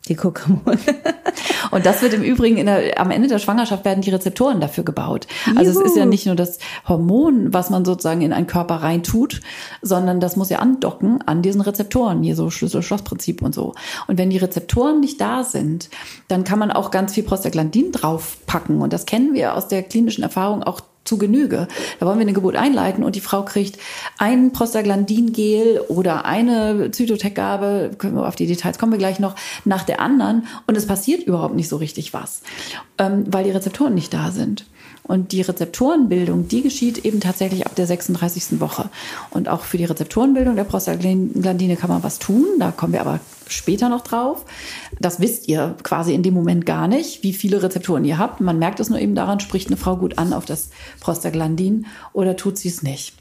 Die Guacamole. Und das wird im Übrigen der, am Ende der Schwangerschaft werden die Rezeptoren dafür gebaut. Juhu. Also es ist ja nicht nur das Hormon, was man sozusagen in einen Körper reintut, sondern das muss ja andocken an diesen Rezeptoren, hier so Schlüssel-Schloss-Prinzip und so. Und wenn die Rezeptoren nicht da sind, dann kann man auch ganz viel Prostaglandin draufpacken. Und das kennen wir aus der klinischen Erfahrung auch zu Genüge. Da wollen wir eine Geburt einleiten und die Frau kriegt ein Prostaglandin-Gel oder eine Zytotec-Gabe, auf die Details kommen wir gleich noch, nach der anderen und es passiert überhaupt nicht so richtig was, ähm, weil die Rezeptoren nicht da sind. Und die Rezeptorenbildung, die geschieht eben tatsächlich ab der 36. Woche. Und auch für die Rezeptorenbildung der Prostaglandine kann man was tun. Da kommen wir aber später noch drauf. Das wisst ihr quasi in dem Moment gar nicht, wie viele Rezeptoren ihr habt. Man merkt es nur eben daran, spricht eine Frau gut an auf das Prostaglandin oder tut sie es nicht.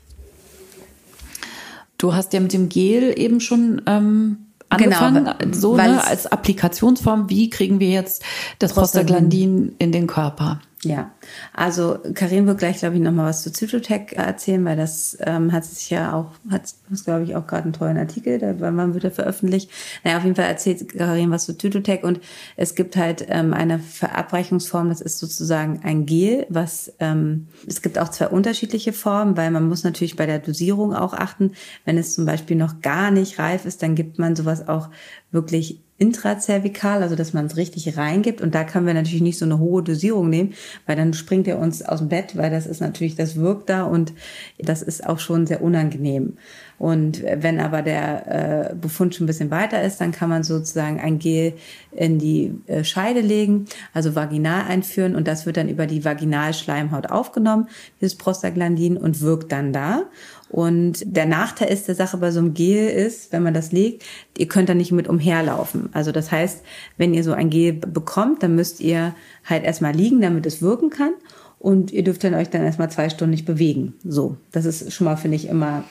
Du hast ja mit dem Gel eben schon ähm, angefangen, genau, so ne, als Applikationsform. Wie kriegen wir jetzt das Prostaglandin in den Körper? Ja, also Karin wird gleich, glaube ich, nochmal was zu Zytotec erzählen, weil das ähm, hat sich ja auch, hat glaube ich, auch gerade einen tollen Artikel, da, wann wird er veröffentlicht? Naja, auf jeden Fall erzählt Karin was zu Zytotec und es gibt halt ähm, eine Verabreichungsform, das ist sozusagen ein Gel, was, ähm, es gibt auch zwei unterschiedliche Formen, weil man muss natürlich bei der Dosierung auch achten, wenn es zum Beispiel noch gar nicht reif ist, dann gibt man sowas auch wirklich intrazervikal, also dass man es richtig reingibt. Und da können wir natürlich nicht so eine hohe Dosierung nehmen, weil dann springt er uns aus dem Bett, weil das ist natürlich, das wirkt da und das ist auch schon sehr unangenehm. Und wenn aber der äh, Befund schon ein bisschen weiter ist, dann kann man sozusagen ein Gel in die äh, Scheide legen, also vaginal einführen und das wird dann über die Vaginalschleimhaut aufgenommen, dieses Prostaglandin und wirkt dann da. Und der Nachteil ist der Sache bei so einem Gel ist, wenn man das legt, ihr könnt da nicht mit umherlaufen. Also das heißt, wenn ihr so ein Gel bekommt, dann müsst ihr halt erstmal liegen, damit es wirken kann. Und ihr dürft dann euch dann erstmal zwei Stunden nicht bewegen. So, das ist schon mal, finde ich, immer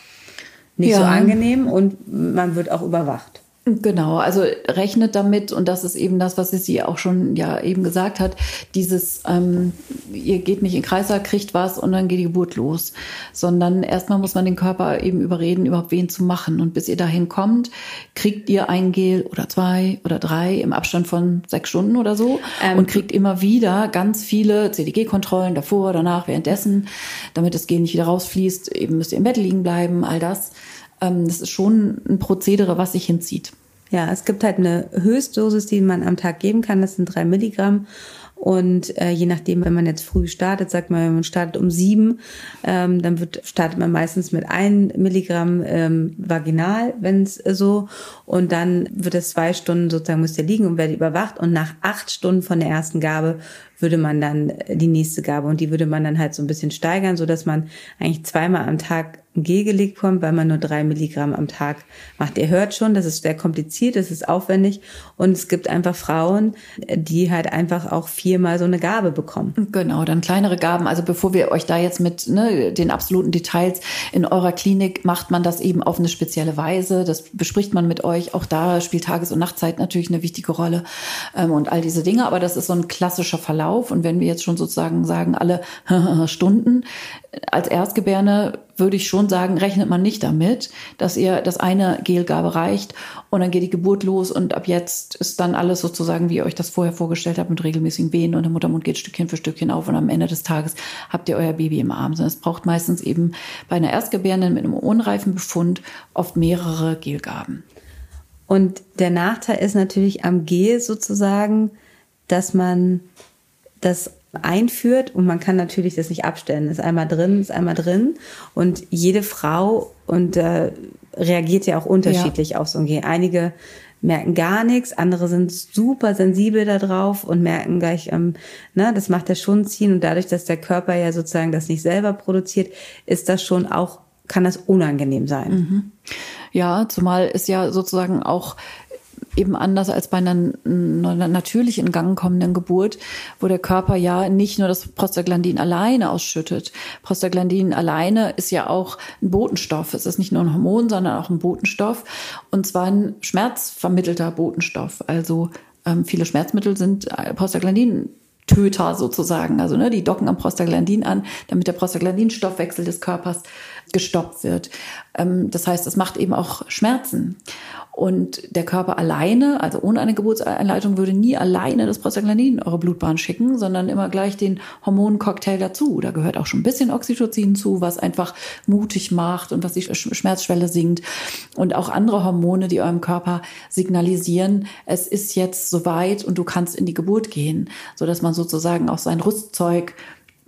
nicht ja. so angenehm und man wird auch überwacht. Genau, also rechnet damit und das ist eben das, was sie auch schon ja eben gesagt hat, dieses, ähm, ihr geht nicht in Kreislauf, kriegt was und dann geht die Geburt los, sondern erstmal muss man den Körper eben überreden, überhaupt wen zu machen. Und bis ihr dahin kommt, kriegt ihr ein Gel oder zwei oder drei im Abstand von sechs Stunden oder so ähm, und kriegt immer wieder ganz viele CDG-Kontrollen davor, danach, währenddessen, damit das Gel nicht wieder rausfließt, eben müsst ihr im Bett liegen bleiben, all das. Ähm, das ist schon ein Prozedere, was sich hinzieht. Ja, es gibt halt eine Höchstdosis, die man am Tag geben kann. Das sind drei Milligramm. Und äh, je nachdem, wenn man jetzt früh startet, sagt man, wenn man startet um sieben, ähm, dann wird, startet man meistens mit ein Milligramm ähm, vaginal, wenn es so. Und dann wird es zwei Stunden sozusagen, müsst ihr liegen und werdet überwacht. Und nach acht Stunden von der ersten Gabe würde man dann die nächste Gabe und die würde man dann halt so ein bisschen steigern, so dass man eigentlich zweimal am Tag G gelegt weil man nur drei Milligramm am Tag macht. Ihr hört schon, das ist sehr kompliziert, das ist aufwendig und es gibt einfach Frauen, die halt einfach auch viermal so eine Gabe bekommen. Genau, dann kleinere Gaben. Also bevor wir euch da jetzt mit ne, den absoluten Details in eurer Klinik macht man das eben auf eine spezielle Weise. Das bespricht man mit euch. Auch da spielt Tages- und Nachtzeit natürlich eine wichtige Rolle ähm, und all diese Dinge. Aber das ist so ein klassischer Verlauf. Und wenn wir jetzt schon sozusagen sagen, alle Stunden, als Erstgebärne würde ich schon sagen, rechnet man nicht damit, dass ihr das eine Gelgabe reicht und dann geht die Geburt los und ab jetzt ist dann alles sozusagen, wie ihr euch das vorher vorgestellt habt, mit regelmäßigen Wehen und der Muttermund geht Stückchen für Stückchen auf und am Ende des Tages habt ihr euer Baby im Arm. Es braucht meistens eben bei einer Erstgebärenden mit einem unreifen Befund oft mehrere Gelgaben. Und der Nachteil ist natürlich am Gel sozusagen, dass man das einführt und man kann natürlich das nicht abstellen. Ist einmal drin, ist einmal drin und jede Frau und äh, reagiert ja auch unterschiedlich ja. auf so ein Gen. Einige merken gar nichts, andere sind super sensibel darauf und merken gleich, ähm, ne, das macht der schon ziehen und dadurch, dass der Körper ja sozusagen das nicht selber produziert, ist das schon auch kann das unangenehm sein. Mhm. Ja, zumal ist ja sozusagen auch eben anders als bei einer, natürlich in Gang kommenden Geburt, wo der Körper ja nicht nur das Prostaglandin alleine ausschüttet. Prostaglandin alleine ist ja auch ein Botenstoff. Es ist nicht nur ein Hormon, sondern auch ein Botenstoff. Und zwar ein schmerzvermittelter Botenstoff. Also ähm, viele Schmerzmittel sind äh, Prostaglandin Töter sozusagen. Also ne, die docken am Prostaglandin an, damit der Prostaglandinstoffwechsel des Körpers gestoppt wird. Ähm, das heißt, es macht eben auch Schmerzen. Und der Körper alleine, also ohne eine Geburtseinleitung, würde nie alleine das Prostaglandin in eure Blutbahn schicken, sondern immer gleich den Hormoncocktail dazu. Da gehört auch schon ein bisschen Oxytocin zu, was einfach mutig macht und was die Schmerzschwelle sinkt. Und auch andere Hormone, die eurem Körper signalisieren, es ist jetzt soweit und du kannst in die Geburt gehen, so dass man sozusagen auch sein Rüstzeug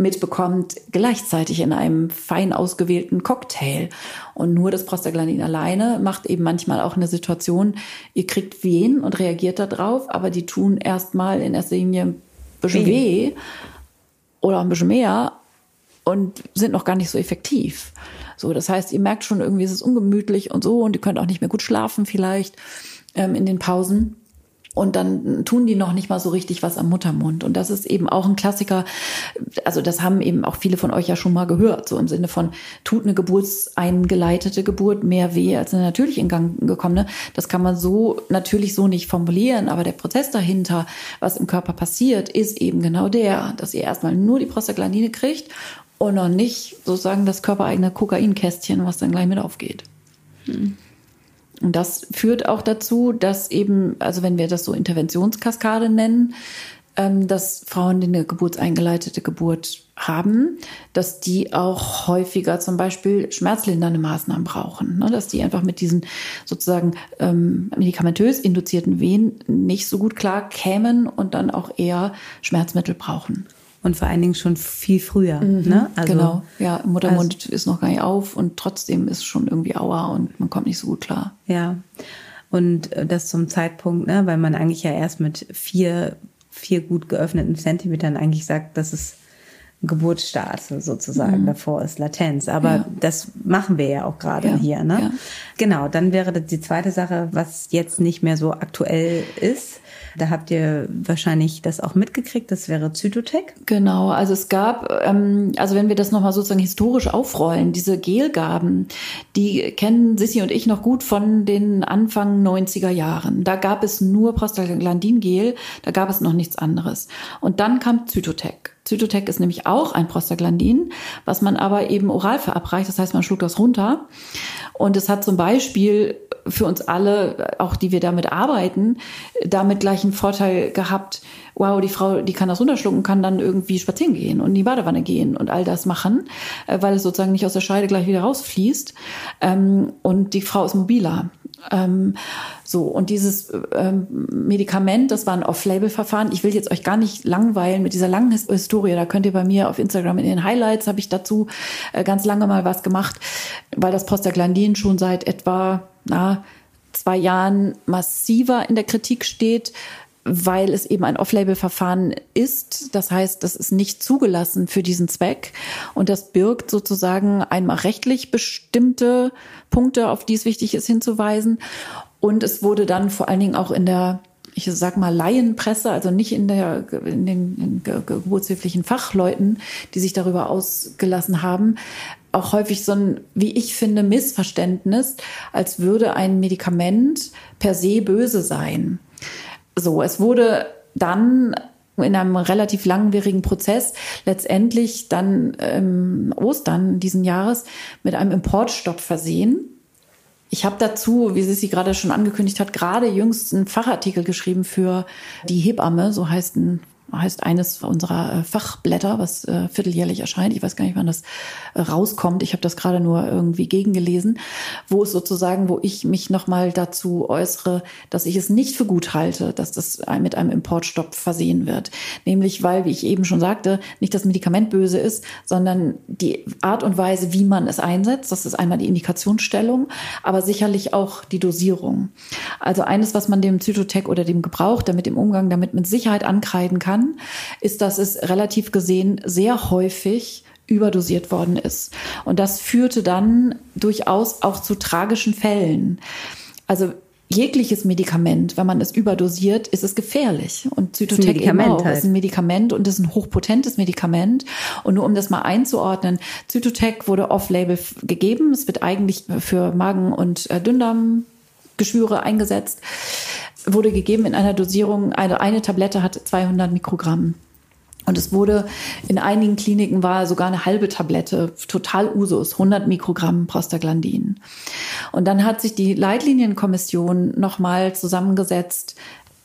mitbekommt, gleichzeitig in einem fein ausgewählten Cocktail. Und nur das Prostaglandin alleine macht eben manchmal auch eine Situation, ihr kriegt Wehen und reagiert darauf, aber die tun erstmal in erster Linie ein bisschen weh oder ein bisschen mehr und sind noch gar nicht so effektiv. So, das heißt, ihr merkt schon irgendwie, ist es ungemütlich und so und ihr könnt auch nicht mehr gut schlafen vielleicht ähm, in den Pausen. Und dann tun die noch nicht mal so richtig was am Muttermund. Und das ist eben auch ein Klassiker. Also das haben eben auch viele von euch ja schon mal gehört. So im Sinne von, tut eine geburtseingeleitete Geburt mehr weh als eine natürlich in Gang gekommene. Das kann man so natürlich so nicht formulieren. Aber der Prozess dahinter, was im Körper passiert, ist eben genau der, dass ihr erstmal nur die Prostaglandine kriegt und noch nicht sozusagen das körpereigene Kokainkästchen, was dann gleich mit aufgeht. Hm. Und das führt auch dazu, dass eben, also wenn wir das so Interventionskaskade nennen, ähm, dass Frauen, die eine geburtseingeleitete Geburt haben, dass die auch häufiger zum Beispiel schmerzlindernde Maßnahmen brauchen. Ne? Dass die einfach mit diesen sozusagen ähm, medikamentös induzierten Wehen nicht so gut klar kämen und dann auch eher Schmerzmittel brauchen. Und vor allen Dingen schon viel früher. Mhm, ne? also, genau, ja, Muttermund also, ist noch gar nicht auf und trotzdem ist schon irgendwie Aua und man kommt nicht so gut klar. Ja. Und das zum Zeitpunkt, ne, weil man eigentlich ja erst mit vier, vier gut geöffneten Zentimetern eigentlich sagt, dass es Geburtsstart sozusagen mhm. davor ist Latenz. Aber ja. das machen wir ja auch gerade ja. hier. Ne? Ja. Genau, dann wäre die zweite Sache, was jetzt nicht mehr so aktuell ist, da habt ihr wahrscheinlich das auch mitgekriegt. Das wäre Zytotec. Genau. Also es gab, ähm, also wenn wir das nochmal sozusagen historisch aufrollen, diese Gelgaben, die kennen Sissi und ich noch gut von den Anfang 90er Jahren. Da gab es nur Prostaglandin-Gel, da gab es noch nichts anderes. Und dann kam Zytotec. Zytotec ist nämlich auch ein Prostaglandin, was man aber eben oral verabreicht. Das heißt, man schluckt das runter. Und es hat zum Beispiel für uns alle, auch die wir damit arbeiten, damit gleich einen Vorteil gehabt. Wow, die Frau, die kann das runterschlucken, kann dann irgendwie spazieren gehen und in die Badewanne gehen und all das machen, äh, weil es sozusagen nicht aus der Scheide gleich wieder rausfließt. Ähm, und die Frau ist mobiler. Ähm, so, und dieses ähm, Medikament, das war ein Off-Label-Verfahren. Ich will jetzt euch gar nicht langweilen mit dieser langen Historie. Da könnt ihr bei mir auf Instagram in den Highlights, habe ich dazu äh, ganz lange mal was gemacht, weil das Prostaglandin schon seit etwa na, zwei Jahren massiver in der Kritik steht weil es eben ein Off-Label-Verfahren ist. Das heißt, das ist nicht zugelassen für diesen Zweck. Und das birgt sozusagen einmal rechtlich bestimmte Punkte, auf die es wichtig ist hinzuweisen. Und es wurde dann vor allen Dingen auch in der ich sag mal Laienpresse, also nicht in der in den geburtshilflichen Fachleuten, die sich darüber ausgelassen haben, auch häufig so ein, wie ich finde, Missverständnis, als würde ein Medikament per se böse sein. So, es wurde dann in einem relativ langwierigen Prozess letztendlich dann ähm, Ostern diesen Jahres mit einem Importstopp versehen. Ich habe dazu, wie sie gerade schon angekündigt hat, gerade jüngst einen Fachartikel geschrieben für die Hebamme, so heißt ein heißt eines unserer äh, Fachblätter, was äh, vierteljährlich erscheint. Ich weiß gar nicht, wann das äh, rauskommt. Ich habe das gerade nur irgendwie gegengelesen, wo es sozusagen, wo ich mich nochmal dazu äußere, dass ich es nicht für gut halte, dass das mit einem Importstopp versehen wird. Nämlich, weil, wie ich eben schon sagte, nicht das Medikament böse ist, sondern die Art und Weise, wie man es einsetzt. Das ist einmal die Indikationsstellung, aber sicherlich auch die Dosierung. Also eines, was man dem Zytotec oder dem Gebrauch damit im Umgang damit mit Sicherheit ankreiden kann, kann, ist, dass es relativ gesehen sehr häufig überdosiert worden ist. Und das führte dann durchaus auch zu tragischen Fällen. Also jegliches Medikament, wenn man es überdosiert, ist es gefährlich. Und Zytotec eben auch halt. ist ein Medikament und ist ein hochpotentes Medikament. Und nur um das mal einzuordnen, Zytotec wurde off-label gegeben. Es wird eigentlich für Magen- und äh, Dünndarmgeschwüre eingesetzt wurde gegeben in einer Dosierung, eine, eine Tablette hat 200 Mikrogramm. Und es wurde in einigen Kliniken war sogar eine halbe Tablette, total Usus, 100 Mikrogramm Prostaglandin. Und dann hat sich die Leitlinienkommission nochmal zusammengesetzt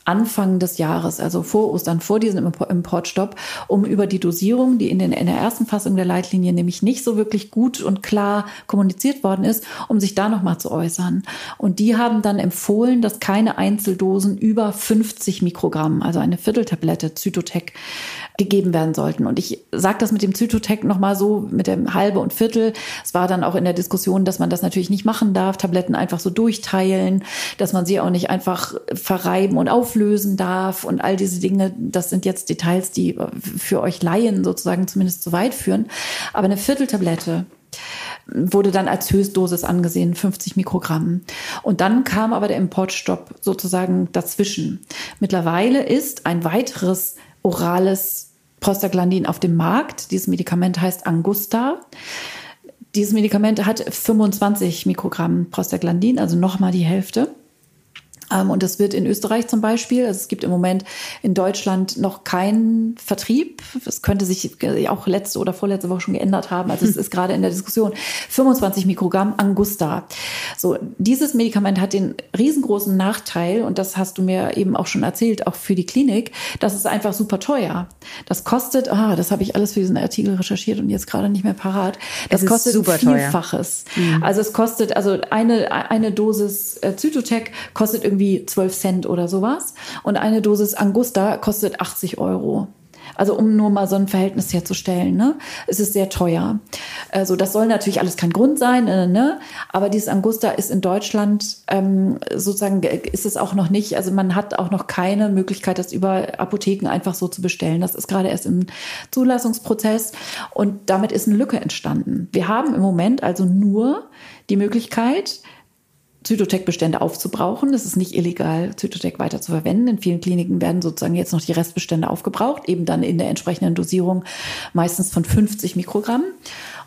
Anfang des Jahres, also vor Ostern, vor diesem Importstopp, um über die Dosierung, die in, den, in der ersten Fassung der Leitlinie nämlich nicht so wirklich gut und klar kommuniziert worden ist, um sich da nochmal zu äußern. Und die haben dann empfohlen, dass keine Einzeldosen über 50 Mikrogramm, also eine Vierteltablette Zytotec, gegeben werden sollten. Und ich sage das mit dem Zytotec nochmal so, mit dem halbe und Viertel. Es war dann auch in der Diskussion, dass man das natürlich nicht machen darf, Tabletten einfach so durchteilen, dass man sie auch nicht einfach verreiben und auflösen darf und all diese Dinge. Das sind jetzt Details, die für euch Laien sozusagen zumindest zu weit führen. Aber eine Vierteltablette wurde dann als Höchstdosis angesehen, 50 Mikrogramm. Und dann kam aber der Importstopp sozusagen dazwischen. Mittlerweile ist ein weiteres orales Prostaglandin auf dem Markt. Dieses Medikament heißt Angusta. Dieses Medikament hat 25 Mikrogramm Prostaglandin, also nochmal die Hälfte. Ähm, und das wird in Österreich zum Beispiel, also es gibt im Moment in Deutschland noch keinen Vertrieb. Das könnte sich auch letzte oder vorletzte Woche schon geändert haben. Also es ist gerade in der Diskussion. 25 Mikrogramm Angusta. So, dieses Medikament hat den riesengroßen Nachteil, und das hast du mir eben auch schon erzählt, auch für die Klinik, das ist einfach super teuer. Das kostet, ah, das habe ich alles für diesen Artikel recherchiert und jetzt gerade nicht mehr parat. Das kostet super Vielfaches. Mhm. Also es kostet, also eine, eine Dosis äh, Zytotec kostet irgendwie irgendwie 12 Cent oder sowas. Und eine Dosis Angusta kostet 80 Euro. Also um nur mal so ein Verhältnis herzustellen, ne? Es ist sehr teuer. Also das soll natürlich alles kein Grund sein, äh, ne? Aber dieses Angusta ist in Deutschland ähm, sozusagen ist es auch noch nicht. Also man hat auch noch keine Möglichkeit, das über Apotheken einfach so zu bestellen. Das ist gerade erst im Zulassungsprozess und damit ist eine Lücke entstanden. Wir haben im Moment also nur die Möglichkeit, Zytotec-Bestände aufzubrauchen. Es ist nicht illegal, Zytotec weiter zu verwenden. In vielen Kliniken werden sozusagen jetzt noch die Restbestände aufgebraucht, eben dann in der entsprechenden Dosierung meistens von 50 Mikrogramm.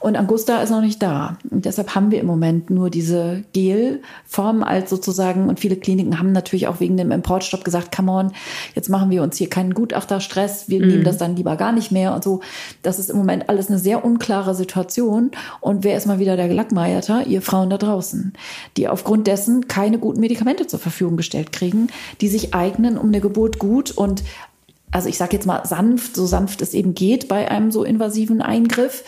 Und Angusta ist noch nicht da. Und deshalb haben wir im Moment nur diese Gelform als sozusagen, und viele Kliniken haben natürlich auch wegen dem Importstopp gesagt, come on, jetzt machen wir uns hier keinen Gutachterstress, wir mhm. nehmen das dann lieber gar nicht mehr und so. Das ist im Moment alles eine sehr unklare Situation. Und wer ist mal wieder der Gelackmeierter? Ihr Frauen da draußen, die aufgrund dessen keine guten Medikamente zur Verfügung gestellt kriegen, die sich eignen, um eine Geburt gut und also ich sage jetzt mal sanft, so sanft es eben geht bei einem so invasiven Eingriff,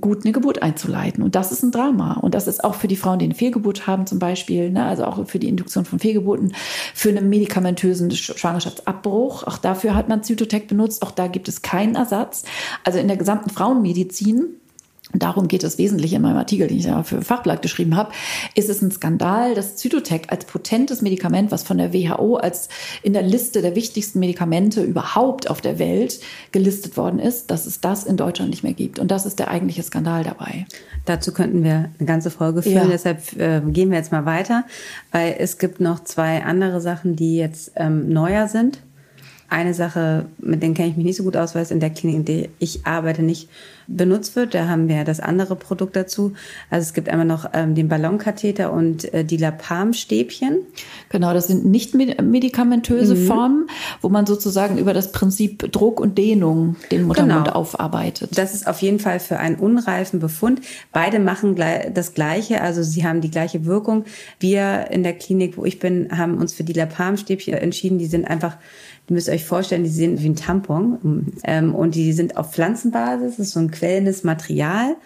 gut eine Geburt einzuleiten. Und das ist ein Drama. Und das ist auch für die Frauen, die eine Fehlgeburt haben zum Beispiel, ne, also auch für die Induktion von Fehlgeburten, für einen medikamentösen Schwangerschaftsabbruch. Auch dafür hat man Zytotec benutzt. Auch da gibt es keinen Ersatz. Also in der gesamten Frauenmedizin darum geht es wesentlich in meinem Artikel, den ich ja für Fachblatt geschrieben habe, ist es ein Skandal, dass Zytotec als potentes Medikament, was von der WHO als in der Liste der wichtigsten Medikamente überhaupt auf der Welt gelistet worden ist, dass es das in Deutschland nicht mehr gibt. Und das ist der eigentliche Skandal dabei. Dazu könnten wir eine ganze Folge führen, ja. deshalb äh, gehen wir jetzt mal weiter, weil es gibt noch zwei andere Sachen, die jetzt ähm, neuer sind. Eine Sache, mit denen kenne ich mich nicht so gut aus, weil es in der Klinik, in der ich arbeite, nicht benutzt wird. Da haben wir das andere Produkt dazu. Also es gibt einmal noch ähm, den Ballonkatheter und äh, die Lapam-Stäbchen. Genau, das sind nicht medikamentöse mhm. Formen, wo man sozusagen über das Prinzip Druck und Dehnung den Muttermund genau. aufarbeitet. Das ist auf jeden Fall für einen unreifen Befund. Beide machen das Gleiche, also sie haben die gleiche Wirkung. Wir in der Klinik, wo ich bin, haben uns für die Lapam-Stäbchen entschieden. Die sind einfach die müsst ihr euch vorstellen, die sind wie ein Tampon ähm, und die sind auf Pflanzenbasis. Das ist so ein quellendes Material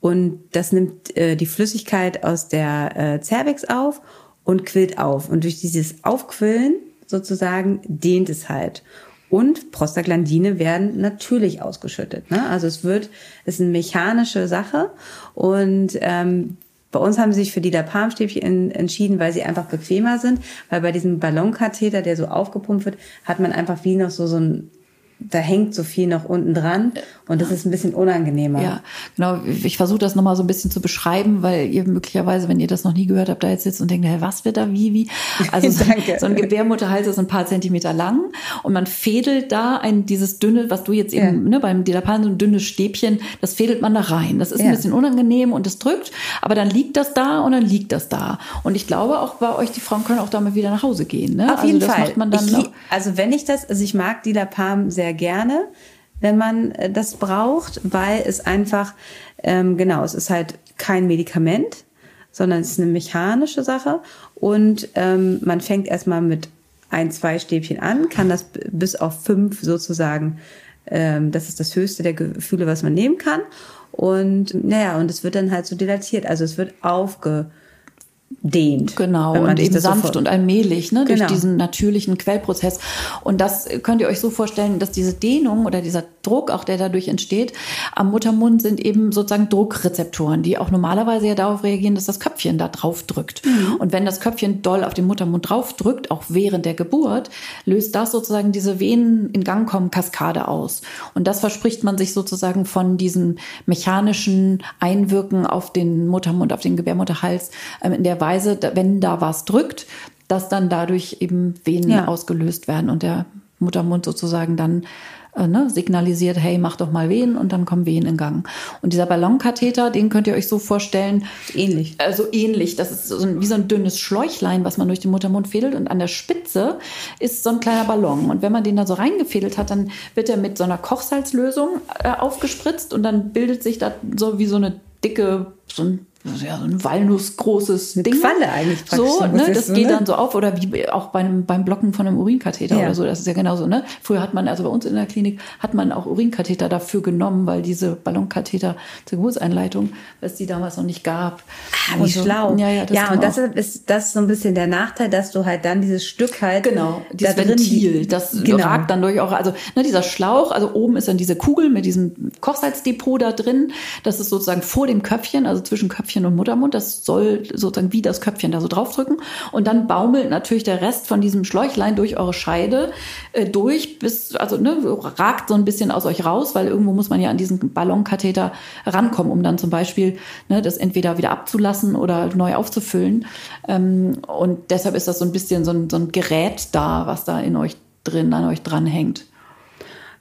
und das nimmt äh, die Flüssigkeit aus der äh, Cervix auf und quillt auf. Und durch dieses Aufquillen sozusagen dehnt es halt. Und Prostaglandine werden natürlich ausgeschüttet. Ne? Also es wird, es ist eine mechanische Sache und ähm, bei uns haben sie sich für die Lapalmstäbchen entschieden, weil sie einfach bequemer sind, weil bei diesem Ballonkatheter, der so aufgepumpt wird, hat man einfach wie noch so, so ein da hängt so viel noch unten dran und das ist ein bisschen unangenehmer. Ja, genau. Ich versuche das nochmal so ein bisschen zu beschreiben, weil ihr möglicherweise, wenn ihr das noch nie gehört habt, da jetzt sitzt und denkt, hey, was wird da wie, wie? Also so, so, ein Gebärmutterhals ist ein paar Zentimeter lang und man fädelt da ein, dieses dünne, was du jetzt eben, ja. ne, beim Dilapan, so ein dünnes Stäbchen, das fädelt man da rein. Das ist ja. ein bisschen unangenehm und es drückt, aber dann liegt das da und dann liegt das da. Und ich glaube auch bei euch, die Frauen können auch damit wieder nach Hause gehen. Ne? Auf also jeden Fall. Ich, also wenn ich das, also ich mag Dilapam sehr sehr gerne, wenn man äh, das braucht, weil es einfach, ähm, genau, es ist halt kein Medikament, sondern es ist eine mechanische Sache und ähm, man fängt erstmal mit ein, zwei Stäbchen an, kann das bis auf fünf sozusagen, ähm, das ist das höchste der Gefühle, was man nehmen kann. Und naja, und es wird dann halt so dilatiert, also es wird aufge dehnt. Genau, und eben sanft und allmählich, ne, genau. durch diesen natürlichen Quellprozess. Und das könnt ihr euch so vorstellen, dass diese Dehnung oder dieser Druck, auch der dadurch entsteht, am Muttermund sind eben sozusagen Druckrezeptoren, die auch normalerweise ja darauf reagieren, dass das Köpfchen da drauf drückt. Mhm. Und wenn das Köpfchen doll auf den Muttermund drauf drückt, auch während der Geburt, löst das sozusagen diese Venen in Gang kommen Kaskade aus. Und das verspricht man sich sozusagen von diesem mechanischen Einwirken auf den Muttermund, auf den Gebärmutterhals ähm, in der Weise, wenn da was drückt, dass dann dadurch eben Venen ja. ausgelöst werden und der Muttermund sozusagen dann äh, ne, signalisiert, hey, mach doch mal Wehen und dann kommen Wehen in Gang. Und dieser Ballonkatheter, den könnt ihr euch so vorstellen. Ähnlich. Also ähnlich. Das ist so ein, wie so ein dünnes Schläuchlein, was man durch den Muttermund fädelt. Und an der Spitze ist so ein kleiner Ballon. Und wenn man den da so reingefädelt hat, dann wird er mit so einer Kochsalzlösung äh, aufgespritzt und dann bildet sich da so wie so eine dicke, so ein ja, so ein walnussgroßes Ding. Qualle eigentlich praktisch. So, ne, das geht ne? dann so auf oder wie auch beim, beim Blocken von einem Urinkatheter ja. oder so. Das ist ja genauso, ne? Früher hat man, also bei uns in der Klinik, hat man auch Urinkatheter dafür genommen, weil diese Ballonkatheter zur Geburtseinleitung, was die damals noch nicht gab. Ah, wie so. schlau. Ja, ja, das ja und das ist, das ist so ein bisschen der Nachteil, dass du halt dann dieses Stück halt. Genau, dieses da Ventil, das genau. ragt dann durch auch, also, ne, dieser Schlauch, also oben ist dann diese Kugel mit diesem Kochsalzdepot da drin. Das ist sozusagen vor dem Köpfchen, also zwischen Köpfchen Köpfchen und Muttermund. Das soll sozusagen wie das Köpfchen da so draufdrücken. Und dann baumelt natürlich der Rest von diesem Schläuchlein durch eure Scheide äh, durch, bis, also ne, ragt so ein bisschen aus euch raus, weil irgendwo muss man ja an diesen Ballonkatheter rankommen, um dann zum Beispiel ne, das entweder wieder abzulassen oder neu aufzufüllen. Ähm, und deshalb ist das so ein bisschen so ein, so ein Gerät da, was da in euch drin, an euch dran hängt.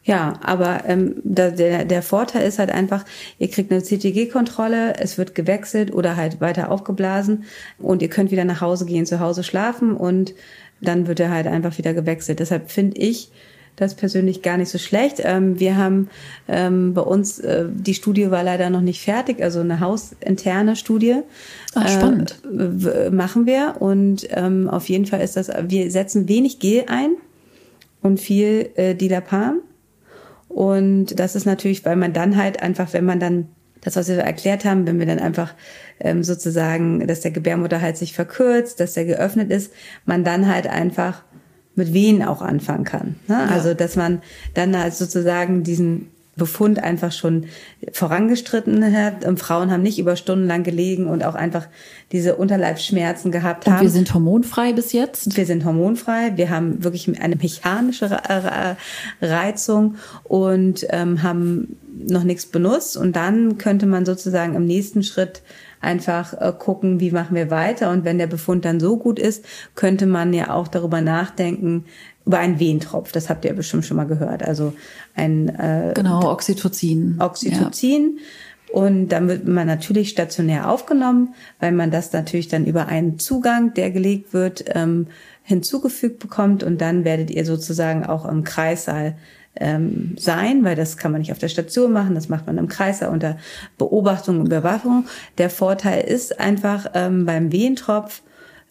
Ja, aber ähm, da, der, der Vorteil ist halt einfach, ihr kriegt eine CTG-Kontrolle, es wird gewechselt oder halt weiter aufgeblasen und ihr könnt wieder nach Hause gehen, zu Hause schlafen und dann wird er halt einfach wieder gewechselt. Deshalb finde ich das persönlich gar nicht so schlecht. Ähm, wir haben ähm, bei uns, äh, die Studie war leider noch nicht fertig, also eine hausinterne Studie. Ach, spannend. Äh, machen wir und ähm, auf jeden Fall ist das, wir setzen wenig Gel ein und viel äh, Dilapam und das ist natürlich, weil man dann halt einfach, wenn man dann das, was wir erklärt haben, wenn wir dann einfach ähm, sozusagen, dass der Gebärmutter halt sich verkürzt, dass der geöffnet ist, man dann halt einfach mit Wehen auch anfangen kann. Ne? Ja. Also dass man dann halt sozusagen diesen Befund einfach schon vorangestritten hat. Und Frauen haben nicht über Stunden lang gelegen und auch einfach diese Unterleibsschmerzen gehabt haben. Und wir sind hormonfrei bis jetzt? Wir sind hormonfrei. Wir haben wirklich eine mechanische Reizung und ähm, haben noch nichts benutzt. Und dann könnte man sozusagen im nächsten Schritt einfach äh, gucken, wie machen wir weiter. Und wenn der Befund dann so gut ist, könnte man ja auch darüber nachdenken, über einen Wehentropf. Das habt ihr bestimmt schon mal gehört. Also ein äh, genau Oxytocin. Oxytocin. Ja. Und dann wird man natürlich stationär aufgenommen, weil man das natürlich dann über einen Zugang, der gelegt wird, ähm, hinzugefügt bekommt. Und dann werdet ihr sozusagen auch im Kreissaal ähm, sein, weil das kann man nicht auf der Station machen, das macht man im Kreissaal unter Beobachtung und Überwachung. Der Vorteil ist einfach ähm, beim Wehentropf,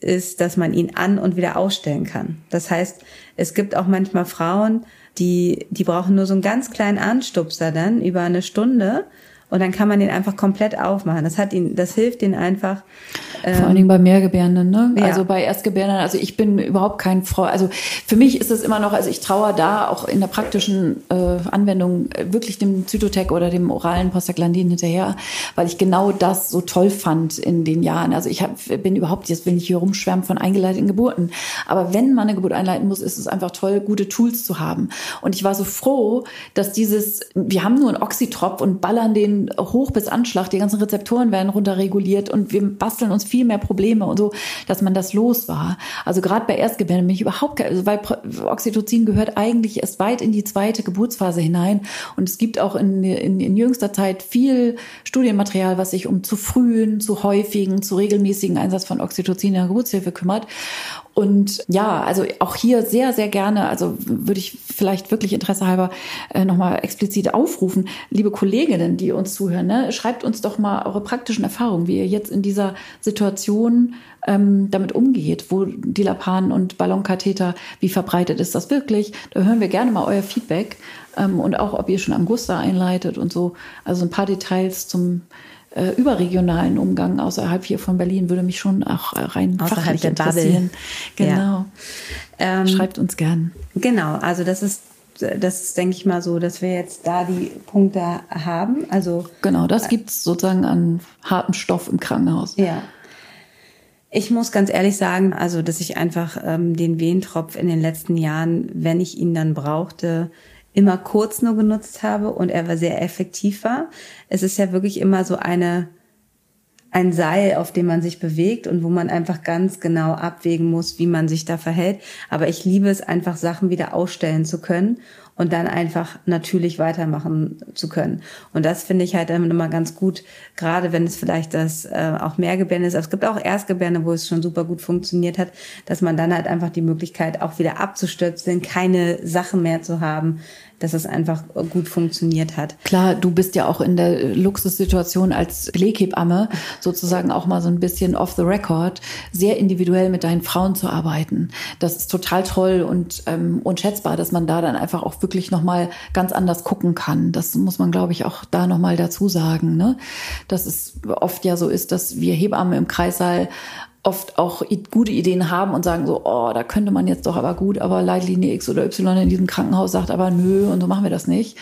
ist, dass man ihn an und wieder ausstellen kann. Das heißt, es gibt auch manchmal Frauen, die, die brauchen nur so einen ganz kleinen Anstupser dann über eine Stunde und dann kann man den einfach komplett aufmachen. Das hat ihn, das hilft ihnen einfach. Ähm, Vor allen Dingen bei Mehrgebärenden, ne? Ja. Also bei Erstgebärenden. Also ich bin überhaupt kein Frau. Also für mich ist es immer noch, also ich traue da auch in der praktischen äh, Anwendung wirklich dem Zytotec oder dem oralen Prostaglandin hinterher, weil ich genau das so toll fand in den Jahren. Also ich hab, bin überhaupt, jetzt will ich hier rumschwärmen von eingeleiteten Geburten. Aber wenn man eine Geburt einleiten muss, ist es einfach toll, gute Tools zu haben. Und ich war so froh, dass dieses, wir haben nur einen Oxytrop und ballern den hoch bis Anschlag, die ganzen Rezeptoren werden runterreguliert und wir basteln uns viel mehr Probleme und so, dass man das los war. Also gerade bei Erstgebärden bin ich überhaupt, also weil Oxytocin gehört eigentlich erst weit in die zweite Geburtsphase hinein und es gibt auch in, in, in jüngster Zeit viel Studienmaterial, was sich um zu frühen, zu häufigen, zu regelmäßigen Einsatz von Oxytocin in der Geburtshilfe kümmert. Und ja, also auch hier sehr, sehr gerne, also würde ich vielleicht wirklich Interesse halber äh, nochmal explizit aufrufen, liebe Kolleginnen, die uns zuhören, ne, schreibt uns doch mal eure praktischen Erfahrungen, wie ihr jetzt in dieser Situation ähm, damit umgeht, wo Dilapan und Ballonkatheter, wie verbreitet ist das wirklich? Da hören wir gerne mal euer Feedback ähm, und auch, ob ihr schon Angusta einleitet und so. Also ein paar Details zum äh, überregionalen Umgang außerhalb hier von Berlin würde mich schon auch äh, rein außerhalb fachlich interessieren. Genau. Ja. Ähm, Schreibt uns gern. Genau, also das ist das ist, denke ich mal so, dass wir jetzt da die Punkte haben. Also genau, das äh, gibt es sozusagen an hartem Stoff im Krankenhaus. Ja. Ich muss ganz ehrlich sagen, also dass ich einfach ähm, den Wehentropf in den letzten Jahren, wenn ich ihn dann brauchte, immer kurz nur genutzt habe und er war sehr effektiv war. Es ist ja wirklich immer so eine ein Seil, auf dem man sich bewegt und wo man einfach ganz genau abwägen muss, wie man sich da verhält. Aber ich liebe es einfach, Sachen wieder ausstellen zu können und dann einfach natürlich weitermachen zu können. Und das finde ich halt immer ganz gut, gerade wenn es vielleicht das äh, auch Mehrgebärde ist. Es gibt auch Erstgebärde, wo es schon super gut funktioniert hat, dass man dann halt einfach die Möglichkeit auch wieder abzustürzen, keine Sachen mehr zu haben, dass es einfach gut funktioniert hat. Klar, du bist ja auch in der Luxussituation als Beleghebamme sozusagen auch mal so ein bisschen off the record, sehr individuell mit deinen Frauen zu arbeiten. Das ist total toll und ähm, unschätzbar, dass man da dann einfach auch wirklich nochmal ganz anders gucken kann. Das muss man, glaube ich, auch da nochmal dazu sagen, ne? Dass es oft ja so ist, dass wir Hebammen im Kreissaal oft auch gute Ideen haben und sagen so, oh, da könnte man jetzt doch aber gut, aber Leitlinie X oder Y in diesem Krankenhaus sagt aber nö und so machen wir das nicht.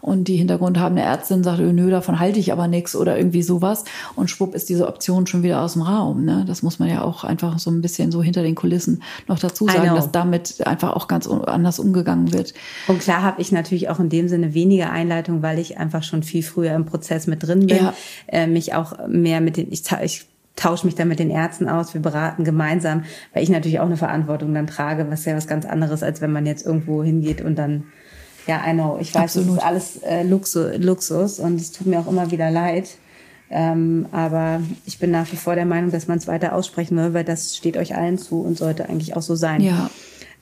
Und die Hintergrund haben eine Ärztin sagt, nö, davon halte ich aber nichts oder irgendwie sowas. Und schwupp ist diese Option schon wieder aus dem Raum. Ne? Das muss man ja auch einfach so ein bisschen so hinter den Kulissen noch dazu sagen, dass damit einfach auch ganz anders umgegangen wird. Und klar habe ich natürlich auch in dem Sinne weniger Einleitung, weil ich einfach schon viel früher im Prozess mit drin bin, ja. äh, mich auch mehr mit den, ich, ich tausche mich dann mit den Ärzten aus, wir beraten gemeinsam, weil ich natürlich auch eine Verantwortung dann trage, was ja was ganz anderes, als wenn man jetzt irgendwo hingeht und dann, ja, I know, ich weiß, Absolut. das ist alles äh, Luxus, Luxus und es tut mir auch immer wieder leid. Ähm, aber ich bin nach wie vor der Meinung, dass man es weiter aussprechen will, weil das steht euch allen zu und sollte eigentlich auch so sein. Ja.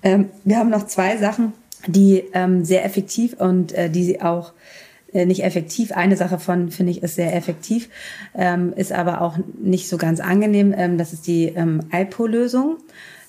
Ähm, wir haben noch zwei Sachen, die ähm, sehr effektiv und äh, die auch nicht effektiv. Eine Sache von, finde ich, ist sehr effektiv, ähm, ist aber auch nicht so ganz angenehm. Ähm, das ist die ähm, Alpo-Lösung.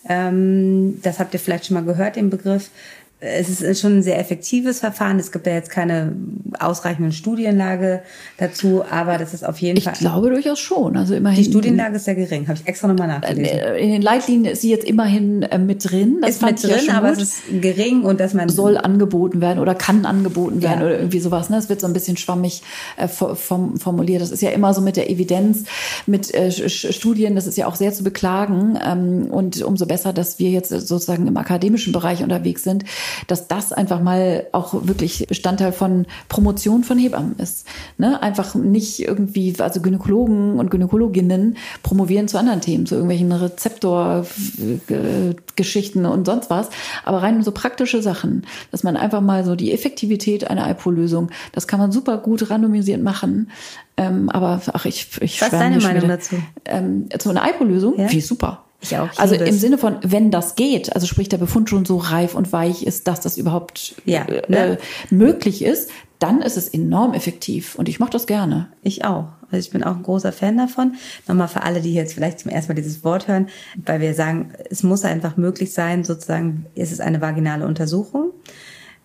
Ähm, das habt ihr vielleicht schon mal gehört, den Begriff es ist schon ein sehr effektives Verfahren. Es gibt ja jetzt keine ausreichende Studienlage dazu, aber das ist auf jeden ich Fall. Ich glaube durchaus schon. Also immerhin. Die Studienlage ist sehr gering. Habe ich extra nochmal nachgelesen. Äh, in den Leitlinien ist sie jetzt immerhin äh, mit drin. Das ist mit drin, ja aber gut. es ist gering und dass man soll angeboten werden oder kann angeboten werden ja. oder irgendwie sowas. Ne? Es wird so ein bisschen schwammig äh, formuliert. Das ist ja immer so mit der Evidenz, mit Studien. Das ist ja auch sehr zu beklagen. Ähm, und umso besser, dass wir jetzt sozusagen im akademischen Bereich unterwegs sind dass das einfach mal auch wirklich Bestandteil von Promotion von Hebammen ist. Ne? Einfach nicht irgendwie, also Gynäkologen und Gynäkologinnen promovieren zu anderen Themen, zu irgendwelchen Rezeptorgeschichten und sonst was, aber rein so praktische Sachen, dass man einfach mal so die Effektivität einer IPO-Lösung, das kann man super gut randomisiert machen. Ähm, aber ach, ich, ich Was ist deine Meinung dazu? Ähm, zu einer IPO-Lösung? Ja? Wie super. Ich auch. Ich also im. Sinne von, wenn das geht, also sprich der Befund schon so reif und weich ist, dass das überhaupt ja, äh, ne? möglich ist, dann ist es enorm effektiv und ich mache das gerne. Ich auch. Also ich bin auch ein großer Fan davon. Nochmal für alle, die jetzt vielleicht zum ersten Mal dieses Wort hören, weil wir sagen, es muss einfach möglich sein, sozusagen, ist es eine vaginale Untersuchung,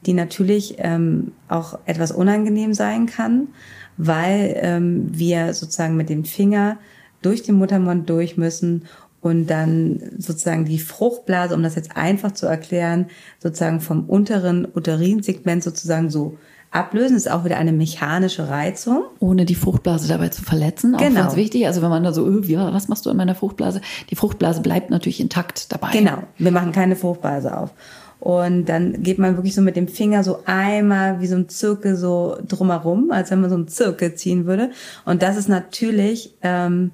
die natürlich ähm, auch etwas unangenehm sein kann, weil ähm, wir sozusagen mit dem Finger durch den Muttermund durch müssen und dann sozusagen die Fruchtblase, um das jetzt einfach zu erklären, sozusagen vom unteren Uterinsegment sozusagen so ablösen. Das ist auch wieder eine mechanische Reizung. Ohne die Fruchtblase dabei zu verletzen. Auch genau. ganz wichtig. Also wenn man da so, öh, was machst du in meiner Fruchtblase? Die Fruchtblase bleibt natürlich intakt dabei. Genau. Wir machen keine Fruchtblase auf. Und dann geht man wirklich so mit dem Finger so einmal wie so ein Zirkel so drumherum, als wenn man so einen Zirkel ziehen würde. Und das ist natürlich ähm,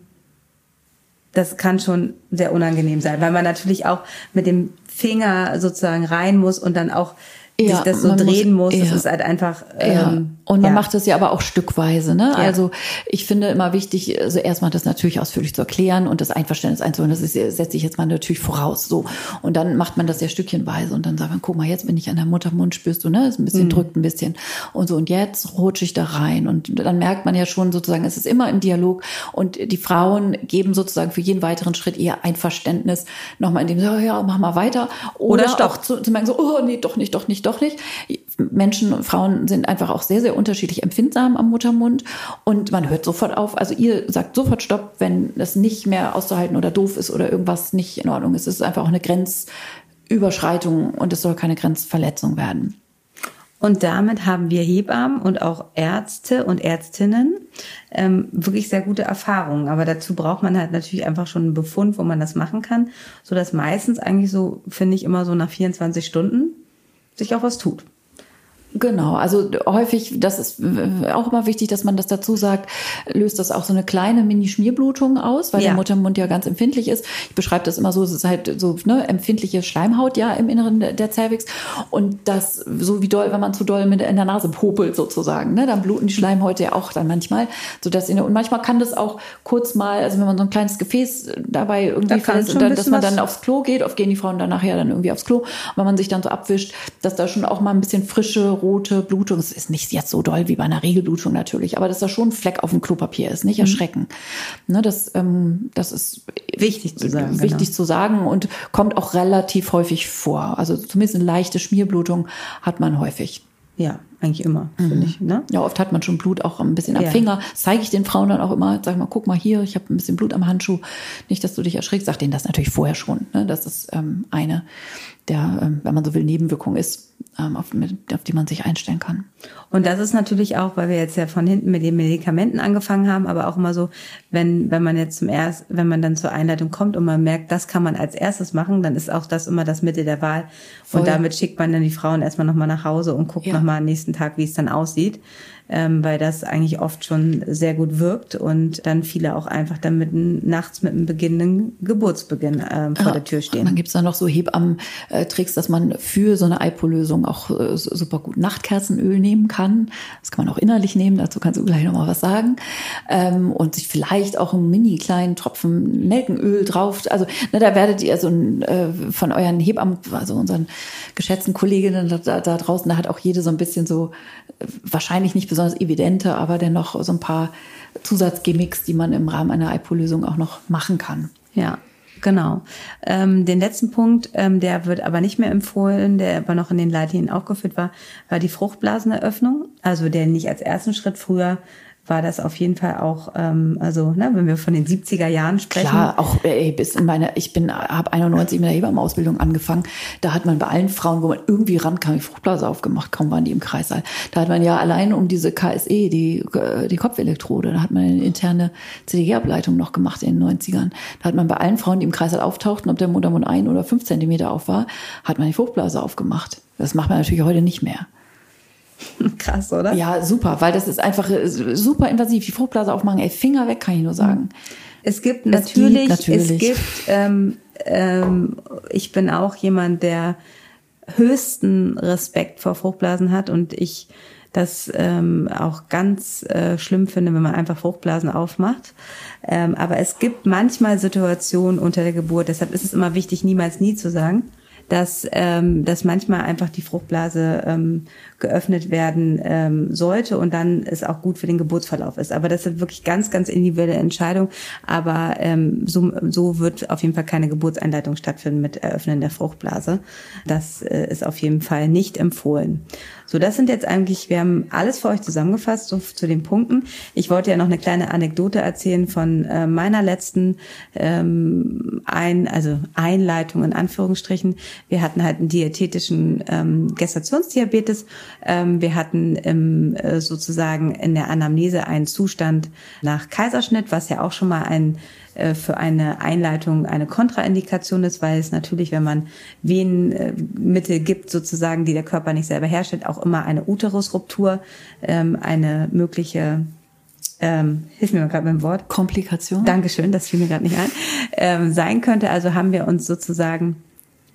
das kann schon sehr unangenehm sein, weil man natürlich auch mit dem Finger sozusagen rein muss und dann auch ja, sich das so drehen muss. muss. Das ist halt einfach. Ähm, ja. Und man ja. macht das ja aber auch stückweise. Ne? Ja. Also ich finde immer wichtig, also erstmal das natürlich ausführlich zu erklären und das Einverständnis einzuholen. Das ist, setze ich jetzt mal natürlich voraus. So und dann macht man das ja stückchenweise und dann sagt man, guck mal, jetzt bin ich an der Muttermund, spürst du, ne? Ist ein bisschen mhm. drückt ein bisschen und so und jetzt rutsche ich da rein und dann merkt man ja schon sozusagen, es ist immer im Dialog und die Frauen geben sozusagen für jeden weiteren Schritt ihr Einverständnis nochmal in dem, so, ja, mach mal weiter oder, oder auch zu, zu merken so, oh nee, doch nicht, doch nicht, doch nicht. Menschen und Frauen sind einfach auch sehr, sehr unterschiedlich empfindsam am Muttermund und man hört sofort auf. Also ihr sagt sofort Stopp, wenn es nicht mehr auszuhalten oder doof ist oder irgendwas nicht in Ordnung ist. Es ist einfach auch eine Grenzüberschreitung und es soll keine Grenzverletzung werden. Und damit haben wir Hebammen und auch Ärzte und Ärztinnen ähm, wirklich sehr gute Erfahrungen. Aber dazu braucht man halt natürlich einfach schon einen Befund, wo man das machen kann, so dass meistens eigentlich so finde ich immer so nach 24 Stunden sich auch was tut. Genau, also häufig, das ist auch immer wichtig, dass man das dazu sagt, löst das auch so eine kleine Mini-Schmierblutung aus, weil ja. der Muttermund ja ganz empfindlich ist. Ich beschreibe das immer so, es ist halt so ne, empfindliche Schleimhaut ja im Inneren der Cervix und das so wie doll, wenn man zu doll mit in der Nase popelt sozusagen, ne, dann bluten die Schleimhäute ja auch dann manchmal, so dass und manchmal kann das auch kurz mal, also wenn man so ein kleines Gefäß dabei irgendwie da fällt, dann, dass man dann aufs Klo geht, oft gehen die Frauen dann nachher dann irgendwie aufs Klo, wenn man sich dann so abwischt, dass da schon auch mal ein bisschen frische rote Blutung. Es ist nicht jetzt so doll wie bei einer Regelblutung natürlich, aber dass da schon ein Fleck auf dem Klopapier ist, nicht mhm. erschrecken. Mhm. Ne, das, ähm, das ist wichtig zu sagen. Wichtig genau. zu sagen und kommt auch relativ häufig vor. Also zumindest eine leichte Schmierblutung hat man häufig. Ja, eigentlich immer, mhm. finde ich. Ne? Ja, oft hat man schon Blut auch ein bisschen am ja. Finger. zeige ich den Frauen dann auch immer, sag mal, guck mal hier, ich habe ein bisschen Blut am Handschuh. Nicht, dass du dich erschrickst. Sag denen das natürlich vorher schon. Ne? Das ist ähm, eine der, ähm, wenn man so will, Nebenwirkung ist, ähm, auf, auf die man sich einstellen kann. Und das ist natürlich auch, weil wir jetzt ja von hinten mit den Medikamenten angefangen haben, aber auch immer so, wenn, wenn man jetzt zum erst, wenn man dann zur Einleitung kommt und man merkt, das kann man als erstes machen, dann ist auch das immer das Mittel der Wahl. Voll. Und damit schickt man dann die Frauen erstmal nochmal nach Hause und guckt ja. nochmal am nächsten Tag, wie es dann aussieht ähm, weil das eigentlich oft schon sehr gut wirkt und dann viele auch einfach dann mit, nachts mit einem beginnenden Geburtsbeginn ähm, vor ja, der Tür stehen. dann gibt's da noch so Hebammen-Tricks, dass man für so eine Eipo-Lösung auch äh, super gut Nachtkerzenöl nehmen kann. Das kann man auch innerlich nehmen, dazu kannst du gleich nochmal was sagen. Ähm, und sich vielleicht auch einen mini kleinen Tropfen Nelkenöl drauf. Also ne, da werdet ihr so ein, äh, von euren Hebammen, also unseren geschätzten Kolleginnen da, da draußen, da hat auch jede so ein bisschen so äh, wahrscheinlich nicht besonders besonders evidente, aber dennoch so ein paar Zusatzgimmicks, die man im Rahmen einer IPO-Lösung auch noch machen kann. Ja, Genau. Ähm, den letzten Punkt, ähm, der wird aber nicht mehr empfohlen, der aber noch in den Leitlinien aufgeführt war, war die Fruchtblaseneröffnung. Also der nicht als ersten Schritt früher war das auf jeden Fall auch, ähm, also ne, wenn wir von den 70er Jahren sprechen. Klar, auch ey, bis in meine, ich bin, habe 91 mit der Hebammenausbildung angefangen. Da hat man bei allen Frauen, wo man irgendwie rankam, die Fruchtblase aufgemacht, kaum waren die im Kreißsaal. Da hat man ja allein um diese KSE, die, äh, die Kopfelektrode, da hat man eine interne CDG-Ableitung noch gemacht in den 90ern. Da hat man bei allen Frauen, die im Kreißsaal auftauchten, ob der Muttermund ein oder fünf Zentimeter auf war, hat man die Fruchtblase aufgemacht. Das macht man natürlich heute nicht mehr. Krass, oder? Ja, super, weil das ist einfach äh, super invasiv. Die Fruchtblase aufmachen, ey, Finger weg, kann ich nur sagen. Es gibt natürlich, es gibt, natürlich. es gibt ähm, ähm, ich bin auch jemand, der höchsten Respekt vor Fruchtblasen hat und ich das ähm, auch ganz äh, schlimm finde, wenn man einfach Fruchtblasen aufmacht. Ähm, aber es gibt manchmal Situationen unter der Geburt, deshalb ist es immer wichtig, niemals nie zu sagen, dass, ähm, dass manchmal einfach die Fruchtblase ähm, geöffnet werden ähm, sollte und dann es auch gut für den Geburtsverlauf ist. Aber das sind wirklich ganz, ganz individuelle Entscheidungen. Aber ähm, so, so wird auf jeden Fall keine Geburtseinleitung stattfinden mit Eröffnen der Fruchtblase. Das äh, ist auf jeden Fall nicht empfohlen. So, das sind jetzt eigentlich, wir haben alles für euch zusammengefasst so, zu den Punkten. Ich wollte ja noch eine kleine Anekdote erzählen von äh, meiner letzten ähm, ein, also Einleitung in Anführungsstrichen. Wir hatten halt einen diätetischen ähm, Gestationsdiabetes. Ähm, wir hatten im, äh, sozusagen in der Anamnese einen Zustand nach Kaiserschnitt, was ja auch schon mal ein äh, für eine Einleitung eine Kontraindikation ist, weil es natürlich, wenn man Venenmittel gibt, sozusagen, die der Körper nicht selber herstellt, auch immer eine Uterusruptur, ähm, eine mögliche ähm, hilf mir mal gerade mit dem Wort. Komplikation. Dankeschön, das fiel mir gerade nicht ein. Ähm, sein könnte. Also haben wir uns sozusagen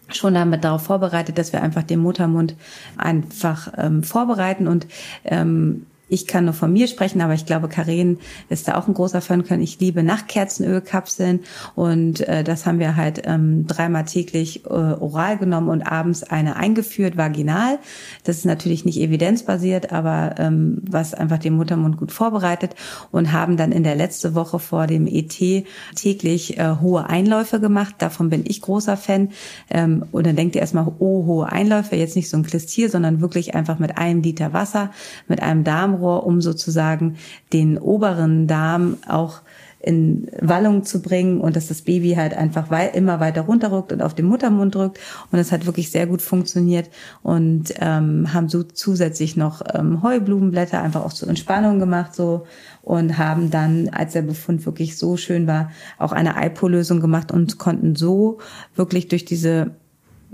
schon damit darauf vorbereitet, dass wir einfach den Muttermund einfach ähm, vorbereiten und ähm, ich kann nur von mir sprechen, aber ich glaube, Karen ist da auch ein großer Fan können. Ich liebe Nachtkerzenölkapseln und äh, das haben wir halt ähm, dreimal täglich äh, oral genommen und abends eine eingeführt, vaginal. Das ist natürlich nicht evidenzbasiert, aber ähm, was einfach den Muttermund gut vorbereitet und haben dann in der letzte Woche vor dem ET täglich äh, hohe Einläufe gemacht. Davon bin ich großer Fan. Ähm, und dann denkt ihr erstmal, oh, hohe Einläufe, jetzt nicht so ein Klistier, sondern wirklich einfach mit einem Liter Wasser, mit einem Darm Harnrohr, um sozusagen den oberen Darm auch in Wallung zu bringen und dass das Baby halt einfach immer weiter runterrückt und auf den Muttermund drückt. Und es hat wirklich sehr gut funktioniert und ähm, haben so zusätzlich noch ähm, Heublumenblätter einfach auch zur Entspannung gemacht so und haben dann, als der Befund wirklich so schön war, auch eine IPO-Lösung gemacht und konnten so wirklich durch diese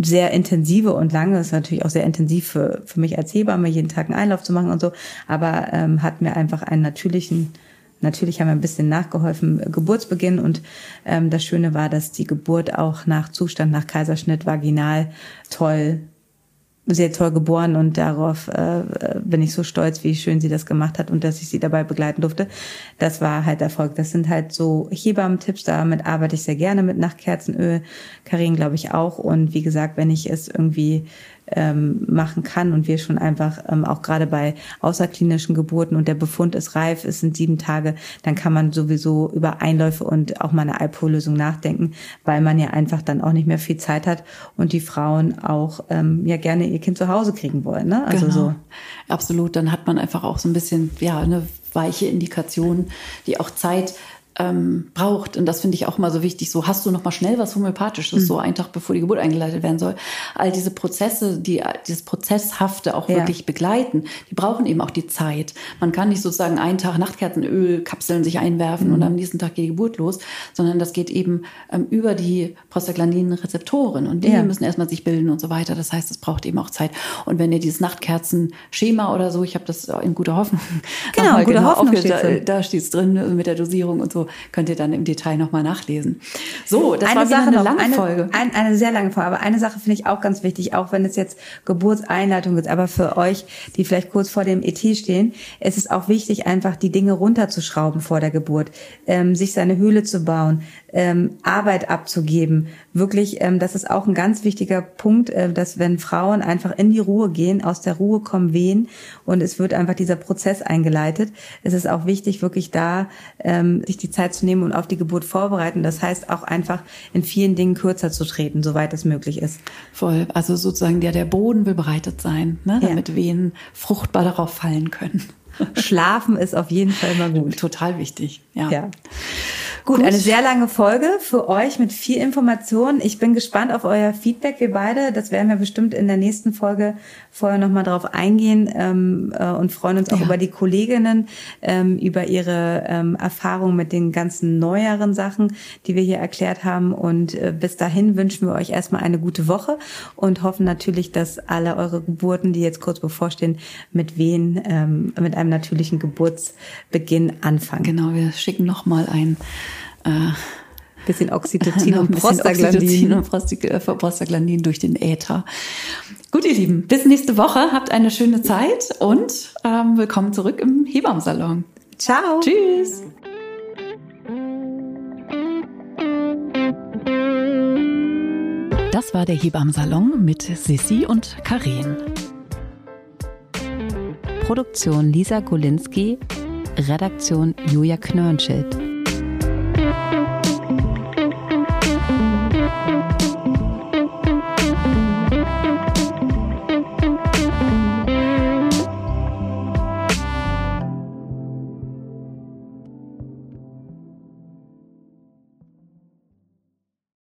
sehr intensive und lange, ist natürlich auch sehr intensiv für, für mich als Hebamme, jeden Tag einen Einlauf zu machen und so, aber ähm, hat mir einfach einen natürlichen Natürlich haben wir ein bisschen nachgeholfen, äh, Geburtsbeginn. Und ähm, das Schöne war, dass die Geburt auch nach Zustand, nach Kaiserschnitt, vaginal toll, sehr toll geboren. Und darauf äh, bin ich so stolz, wie schön sie das gemacht hat und dass ich sie dabei begleiten durfte. Das war halt Erfolg. Das sind halt so Hebammen-Tipps. Damit arbeite ich sehr gerne mit Nachtkerzenöl. Karin, glaube ich, auch. Und wie gesagt, wenn ich es irgendwie ähm, machen kann und wir schon einfach ähm, auch gerade bei außerklinischen Geburten und der Befund ist reif, es sind sieben Tage, dann kann man sowieso über Einläufe und auch mal eine Alpol-Lösung nachdenken, weil man ja einfach dann auch nicht mehr viel Zeit hat und die Frauen auch ähm, ja gerne ihr Kind zu Hause kriegen wollen. Ne? Also genau. so. Absolut, dann hat man einfach auch so ein bisschen ja eine weiche Indikation, die auch Zeit ähm, braucht. Und das finde ich auch mal so wichtig. So hast du noch mal schnell was Homöopathisches, mhm. so einen Tag bevor die Geburt eingeleitet werden soll. All diese Prozesse, die dieses Prozesshafte auch ja. wirklich begleiten, die brauchen eben auch die Zeit. Man kann nicht sozusagen einen Tag Nachtkerzenöl, Kapseln sich einwerfen mhm. und am nächsten Tag geht die Geburt los, sondern das geht eben ähm, über die Prostaglandin-Rezeptoren und die ja. müssen erstmal sich bilden und so weiter. Das heißt, es braucht eben auch Zeit. Und wenn ihr dieses Nachtkerzen-Schema oder so, ich habe das in guter Hoffnung, genau, in guter genau Hoffnung steht da, da steht es drin mit der Dosierung und so könnt ihr dann im Detail nochmal nachlesen. So, das eine war Sache eine noch, lange eine, Folge. Ein, eine sehr lange Folge, aber eine Sache finde ich auch ganz wichtig, auch wenn es jetzt Geburtseinleitung ist, aber für euch, die vielleicht kurz vor dem ET stehen, es ist auch wichtig, einfach die Dinge runterzuschrauben vor der Geburt, ähm, sich seine Höhle zu bauen, ähm, Arbeit abzugeben. Wirklich, ähm, das ist auch ein ganz wichtiger Punkt, äh, dass wenn Frauen einfach in die Ruhe gehen, aus der Ruhe kommen wehen und es wird einfach dieser Prozess eingeleitet. Es ist auch wichtig, wirklich da ähm, sich die Zeit zu nehmen und auf die Geburt vorbereiten. Das heißt auch einfach in vielen Dingen kürzer zu treten, soweit es möglich ist. Voll. Also sozusagen der, der Boden will bereitet sein, ne? damit ja. Wehen fruchtbar darauf fallen können. Schlafen ist auf jeden Fall immer gut. Total wichtig. Ja. ja. Gut, Gut, eine sehr lange Folge für euch mit viel Information. Ich bin gespannt auf euer Feedback, wir beide. Das werden wir bestimmt in der nächsten Folge vorher nochmal drauf eingehen ähm, äh, und freuen uns auch ja. über die Kolleginnen, ähm, über ihre ähm, Erfahrungen mit den ganzen neueren Sachen, die wir hier erklärt haben. Und äh, bis dahin wünschen wir euch erstmal eine gute Woche und hoffen natürlich, dass alle eure Geburten, die jetzt kurz bevorstehen, mit wen, ähm, mit einem natürlichen Geburtsbeginn anfangen. Genau, wir schicken nochmal ein äh, bisschen Oxytocin und Prostaglandin. Oxytocin und äh, Prostaglandin durch den Äther. Gut, ihr Lieben, bis nächste Woche. Habt eine schöne Zeit und ähm, willkommen zurück im Hebammsalon. Ciao. Tschüss. Das war der Hebammsalon mit Sissi und Karin. Produktion Lisa Golinski, Redaktion Julia Knörnschild.